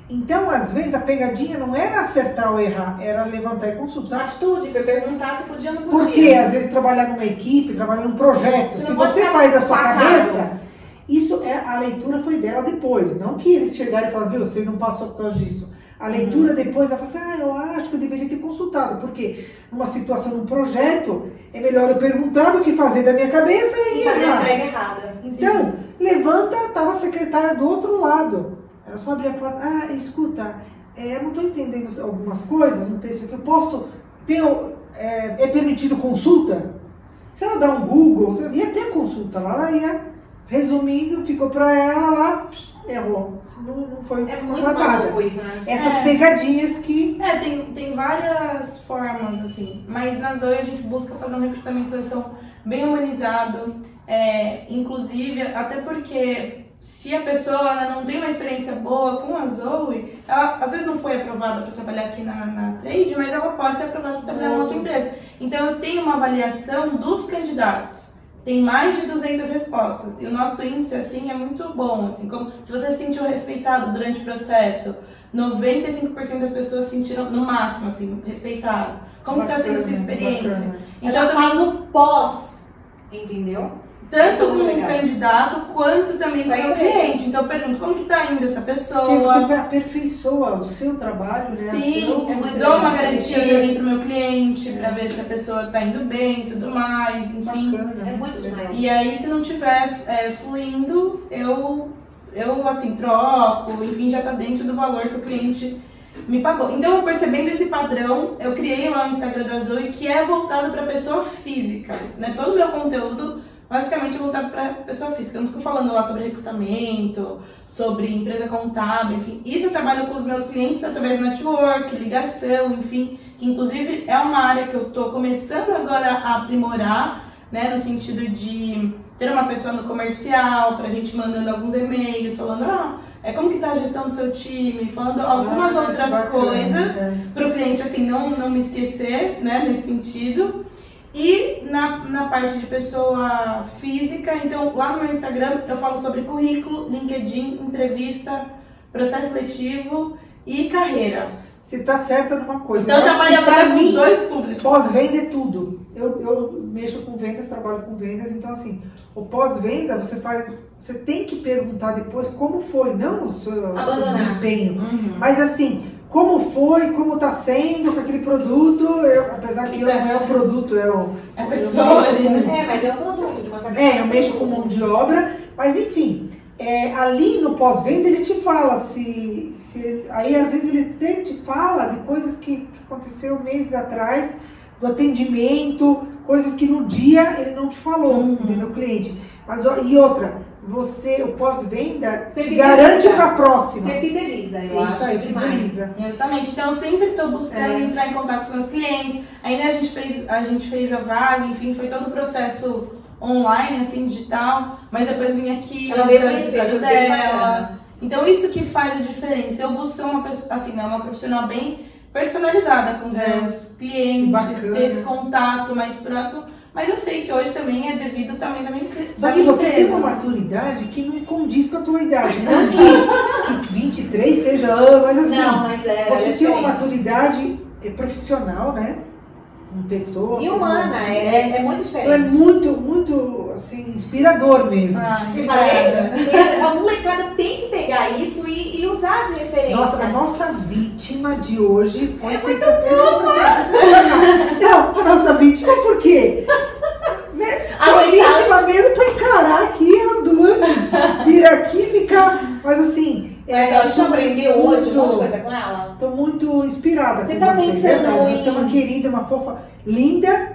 Então, às vezes, a pegadinha não era acertar ou errar, era levantar e consultar.
Atitude, perguntar se podia ou não podia.
Porque às vezes trabalhar numa equipe, trabalhar num projeto, se você faz da sua cabeça, isso é a leitura foi dela depois, não que eles chegaram e falaram, viu, você não passou por causa disso. A leitura depois, ela fala assim, ah, eu acho que eu deveria ter consultado, porque numa situação, num projeto, é melhor eu perguntar do que fazer da minha cabeça e
E fazer a
errar.
entrega errada.
Então, levanta, tava a secretária do outro lado. Ela só abria a porta, ah, escuta, é, eu não estou entendendo algumas coisas, não tem isso aqui, eu posso ter, é, é permitido consulta? Se ela dá um Google, ia ter consulta lá, ela ia, resumindo, ficou para ela lá, errou, não, não foi
É
contratada.
isso, né?
Essas
É.
pegadinhas que
É, tem, tem várias formas, assim. Mas na Zoe a gente busca fazer um recrutamento de seleção bem humanizado. é, inclusive, até porque se a pessoa não tem uma experiência boa com a Zoe, ela às vezes não foi aprovada para trabalhar aqui na, na trade, mas ela pode ser aprovada para trabalhar em outra empresa. Então eu tenho uma avaliação dos candidatos. Tem mais de 200 respostas. E o nosso índice, assim, é muito bom. Assim, como, se você se sentiu respeitado durante o processo, 95% das pessoas se sentiram, no máximo, assim, respeitado. Como está sendo a sua experiência?
bacana.
Então
Então,
faz o pós, entendeu?
Tanto com o
legal.
candidato, quanto também com o cliente. Então, eu pergunto, como que está indo essa
Porque
pessoa?
você aperfeiçoa o seu trabalho, né?
Sim,
o seu...
é muito
dou uma garantia também pro meu cliente, pra ver se a pessoa tá indo bem e tudo mais, enfim.
Bacana,
É muito demais.
E aí, se não tiver é, fluindo, eu, eu, assim, troco, enfim, já tá dentro do valor que o cliente me pagou. Então, eu percebendo esse padrão, eu criei lá o Instagram da Zoe, que é voltado pra pessoa física, né? Todo o meu conteúdo, basicamente, voltado pra pessoa física. Eu não fico falando lá sobre recrutamento, sobre empresa contábil, enfim. Isso eu trabalho com os meus clientes através do network, ligação, enfim, que inclusive é uma área que eu tô começando agora a aprimorar, né, no sentido de ter uma pessoa no comercial, pra gente mandando alguns e-mails, falando, ah, é como que tá a gestão do seu time, falando algumas
Ah,
outras
bacana,
coisas
é.
para o cliente assim não, não me esquecer, né, nesse sentido. E na, na parte de pessoa física, então lá no meu Instagram eu falo sobre currículo, LinkedIn, entrevista, processo seletivo e carreira.
Você tá certa numa coisa.
Então eu trabalho agora com
mim,
dois públicos.
Pós-venda é tudo. Eu, eu mexo com vendas, trabalho com vendas, então assim, o pós-venda você faz. Você tem que perguntar depois como foi, não o seu, o seu desempenho.
Uhum.
Mas assim, como foi, como tá sendo com aquele produto, eu- apesar que eu não é o produto, é o.
É a
eu
pessoa ali, né?
É, mas é um produto certa
É, eu mexo com mão de obra, mas enfim, é, ali no pós-venda ele te fala se, se. Aí às vezes ele até te fala de coisas que, que aconteceu meses atrás, do atendimento, coisas que no dia ele não te falou,
Uhum.
entendeu, cliente? Mas, e outra, você, o pós-venda te garante para a próxima.
Você fideliza, eu
Isso
acho
aí,
demais.
fideliza.
Exatamente. Então eu sempre estou buscando
É.
entrar em contato com os meus clientes. Aí né, a gente fez a gente fez a vaga, enfim, foi todo o processo online, assim, digital. Mas depois vim aqui,
Ela veio conhecer,
dela. Então isso que faz a diferença. Eu busco uma pessoa, assim, né, uma profissional bem personalizada com os
É.
meus clientes, ter esse contato mais próximo. Mas eu sei que hoje também é devido também da minha empre-
Só que você tem
empresa.
uma maturidade que não condiz com a tua idade. Não que, que 23 seja, mas assim.
Não, mas é.
Você
é
tem uma maturidade é, profissional, né? Como pessoa.
E
como-
humana, é,
É,
é muito
então é
diferente.
muito, muito, assim, inspirador mesmo.
Ah,
Te falei, [LAUGHS] a molecada tem pegar isso e, e usar de referência.
Nossa, a nossa vítima de hoje foi
É
sensacional. Não, a nossa vítima por quê? Né?
A
vítima mesmo pra encarar aqui as duas, vir aqui e ficar. Mas assim,
Mas
é,
a gente aprendeu hoje um monte de coisa com ela.
Tô muito inspirada
Você tá
você.
pensando
verdade.
em-
Você é uma querida, uma fofa, linda,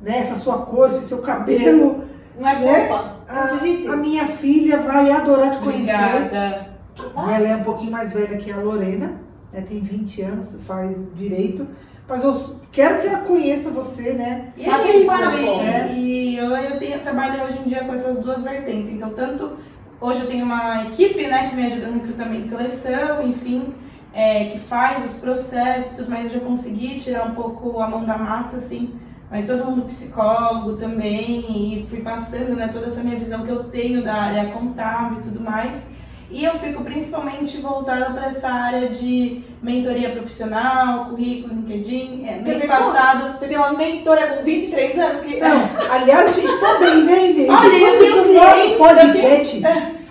né? Essa sua cor, esse seu cabelo.
Não é
Né?
fofa?
A,
disse.
a minha filha vai adorar te conhecer.
Obrigada.
Ela é um pouquinho mais velha que a Lorena, né? tem 20 anos, faz direito. Mas eu quero que ela conheça você, né?
E é isso, e,
né?
e eu, eu, tenho, eu trabalho hoje em dia com essas duas vertentes. Então, tanto hoje eu tenho uma equipe né, que me ajuda no recrutamento e seleção, enfim, é, que faz os processos e tudo mais. Eu já consegui tirar um pouco a mão da massa, assim, mas todo mundo psicólogo também, e fui passando né, toda essa minha visão que eu tenho da área contábil e tudo mais. E eu fico principalmente voltada para essa área de mentoria profissional, currículo, LinkedIn. É, mês passado
Você tem uma mentora com 23 anos que.
Não, aliás, a gente tá bem, né?
Olha, eu tenho cliente,
podcast,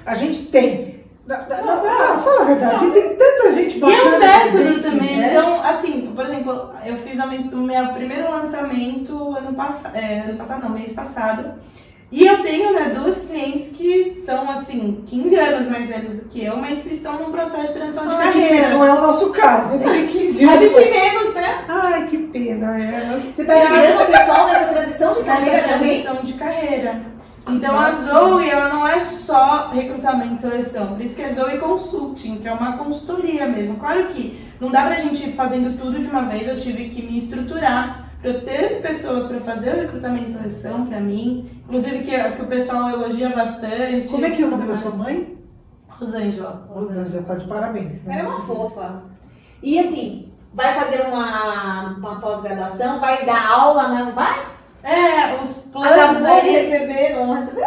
a gente tem. Na- na- na- fala, fala a verdade, tem tanta gente
E é
bacana.
um método também.
né?
Então, assim, por exemplo, eu fiz o meu primeiro lançamento ano, pass é, ano passado, não, mês passado. E eu tenho, né, duas clientes que são, assim, 15 anos mais velhas do que eu, mas que estão num processo de transição de
Ai, que pena,
carreira.
não é o nosso caso, né? Tem 15
A
anos.
gente menos, né?
Ai, que pena. É.
Você tá ajudando o pessoal nessa transição de carreira
Nessa
também?
transição de carreira. Então a Zoe, ela não é só recrutamento e seleção, por isso que é Zoe Consulting, que é uma consultoria mesmo. Claro que não dá pra gente ir fazendo tudo de uma vez, eu tive que me estruturar para eu ter pessoas para fazer o recrutamento e seleção para mim, inclusive que, que o pessoal elogia bastante.
Como é que é o nome da sua mãe?
Rosângela.
Rosângela, tá de parabéns. né?
Ela é uma fofa. E assim, vai fazer uma, uma pós-graduação, vai dar aula, não vai?
É, os planos
Acabou de
aí.
receber, não recebeu?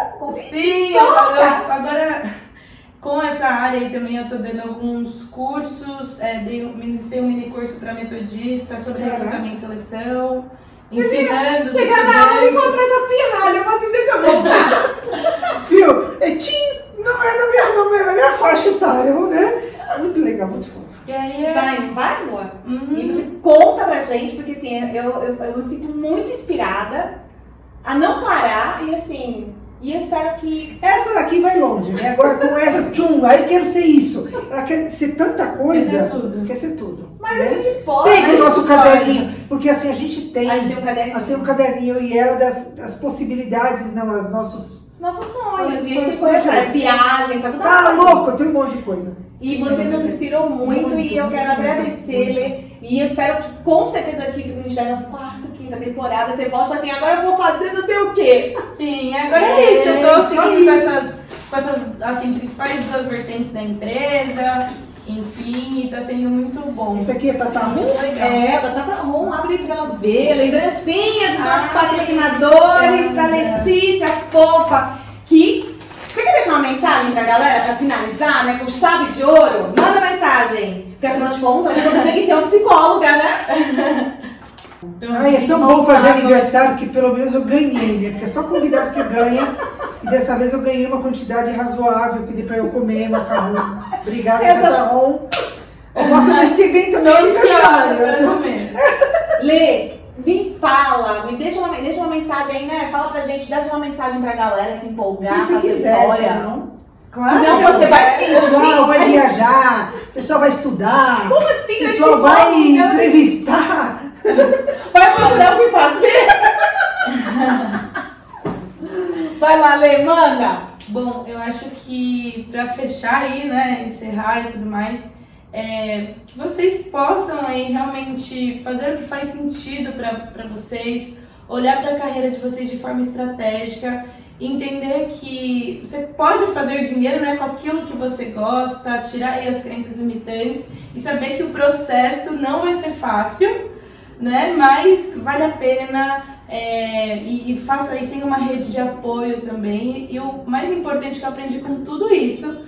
Sim, eu- eu- agora com essa área aí também eu tô dando alguns cursos, é, dei, um- ministrei um mini curso para metodista sobre
Caraca.
recrutamento e seleção, ensinando os
Chegar na aula e encontrar essa pirralha, eu assim, deixa eu voltar. [LAUGHS]
Viu? É Tim, não é da minha, não é da minha faixa etária, né? Muito legal, muito fofo.
E aí é.
Vai, vai, amor.
Uhum.
E você conta pra gente, porque assim, eu, eu, eu me sinto muito inspirada a não parar e assim, e eu espero que.
Essa daqui vai longe, né? Agora com essa, tchum, aí quero ser isso. Ela quer ser tanta coisa.
Quer ser tudo.
Quer ser tudo.
Mas
né?
a gente pode.
Pega o nosso
Pode.
caderninho, porque assim a gente tem,
A gente tem um caderninho.
tem um caderninho e ela das, das possibilidades, não, os nossos.
Nossos sonhos,
Nossos
e a gente atrás. Viagens, tá tudo acontecendo.
louco, tem um monte de coisa.
E você nos inspirou muito,
Muito,
e eu quero
muito,
agradecer,
muito.
Lê. E eu espero que com certeza que se a gente estiver na quarta, quinta temporada, você volte e fala assim, agora eu vou fazer não sei o quê.
Sim, agora é,
É,
isso. Eu tô
isso aí.
com essas, com essas assim, principais duas vertentes da empresa. Enfim, e tá sendo muito bom.
Esse aqui é
Tá
Tatamu?
muito legal.
É, da Tata Moon, abre pra ela ver. Lembrancinhas dos nossos patrocinadores,
olha.
Letícia, fofa, que... Você quer deixar uma mensagem pra galera pra finalizar, né? Com chave de ouro? Manda mensagem. Porque afinal de contas, eu tem que ter um psicóloga, né? [LAUGHS]
Então,
Ai, é tão
que
bom fazer aniversário que pelo menos eu ganhei, né? Porque é só convidado que ganha. E dessa vez eu ganhei uma quantidade razoável que dê pra eu comer macarrão. Obrigada,
Essas-
macarrão. Eu faço nesse evento meu
Deliciosa pra
aniversário.
comer.
Lê, me fala, me deixa uma, deixa uma mensagem aí, né? Fala pra gente, dá uma mensagem pra galera se empolgar
Se
com a história.
senão.
Claro.
Senão você vai
O pessoal vai viajar, o pessoal vai estudar,
Como
o
assim?
pessoal vai entrevistar.
Vai procurar o que fazer? Vai lá, Lê, manda.
Bom, eu acho que pra fechar aí, né, encerrar e tudo mais, é, que vocês possam aí realmente fazer o que faz sentido para vocês, olhar para a carreira de vocês de forma estratégica, entender que você pode fazer dinheiro né, com aquilo que você gosta, tirar aí as crenças limitantes e saber que o processo não vai ser fácil, né, mas vale a pena é, e, e faça aí, tem uma rede de apoio também. E o mais importante que eu aprendi com tudo isso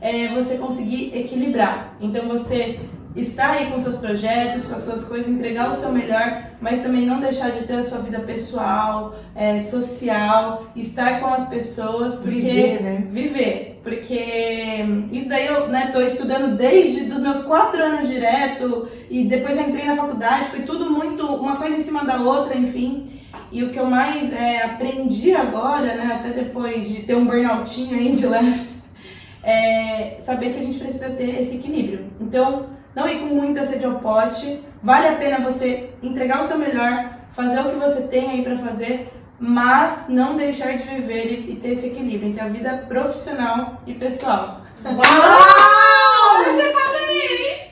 é você conseguir equilibrar. Então você estar aí com seus projetos, com as suas coisas, entregar o seu melhor, mas também não deixar de ter a sua vida pessoal, é, social, estar com as pessoas, porque
Viver, né?
viver, porque isso daí eu né, tô estudando desde os meus quatro anos direto e depois já entrei na faculdade, foi tudo muito uma coisa em cima da outra, enfim. E o que eu mais é, aprendi agora, né, até depois de ter um burnoutinho aí de leves, [LAUGHS] é saber que a gente precisa ter esse equilíbrio. Então, não ir com muita sede ao pote, vale a pena você entregar o seu melhor, fazer o que você tem aí para fazer, mas não deixar de viver e, e ter esse equilíbrio entre a vida profissional e pessoal. [LAUGHS]
Uau!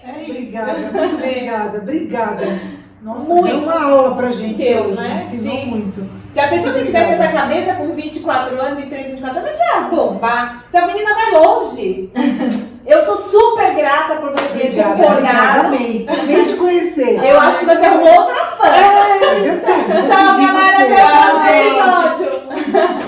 É isso.
Obrigada, muito obrigada, obrigada. Nossa,
Muito.
deu uma aula pra gente
Deu,
hoje,
né?
ensinou
Sim.
muito.
Já pensou se tivesse essa cabeça com 24 anos, 23, 24 anos, já ia bombar. Essa menina vai longe. [LAUGHS] Eu sou super grata por você ter
me
empolgado.
Amei. Amei te conhecer.
Eu acho que você é uma outra fã. É, é verdade. Tchau, galera. Até o próximo episódio.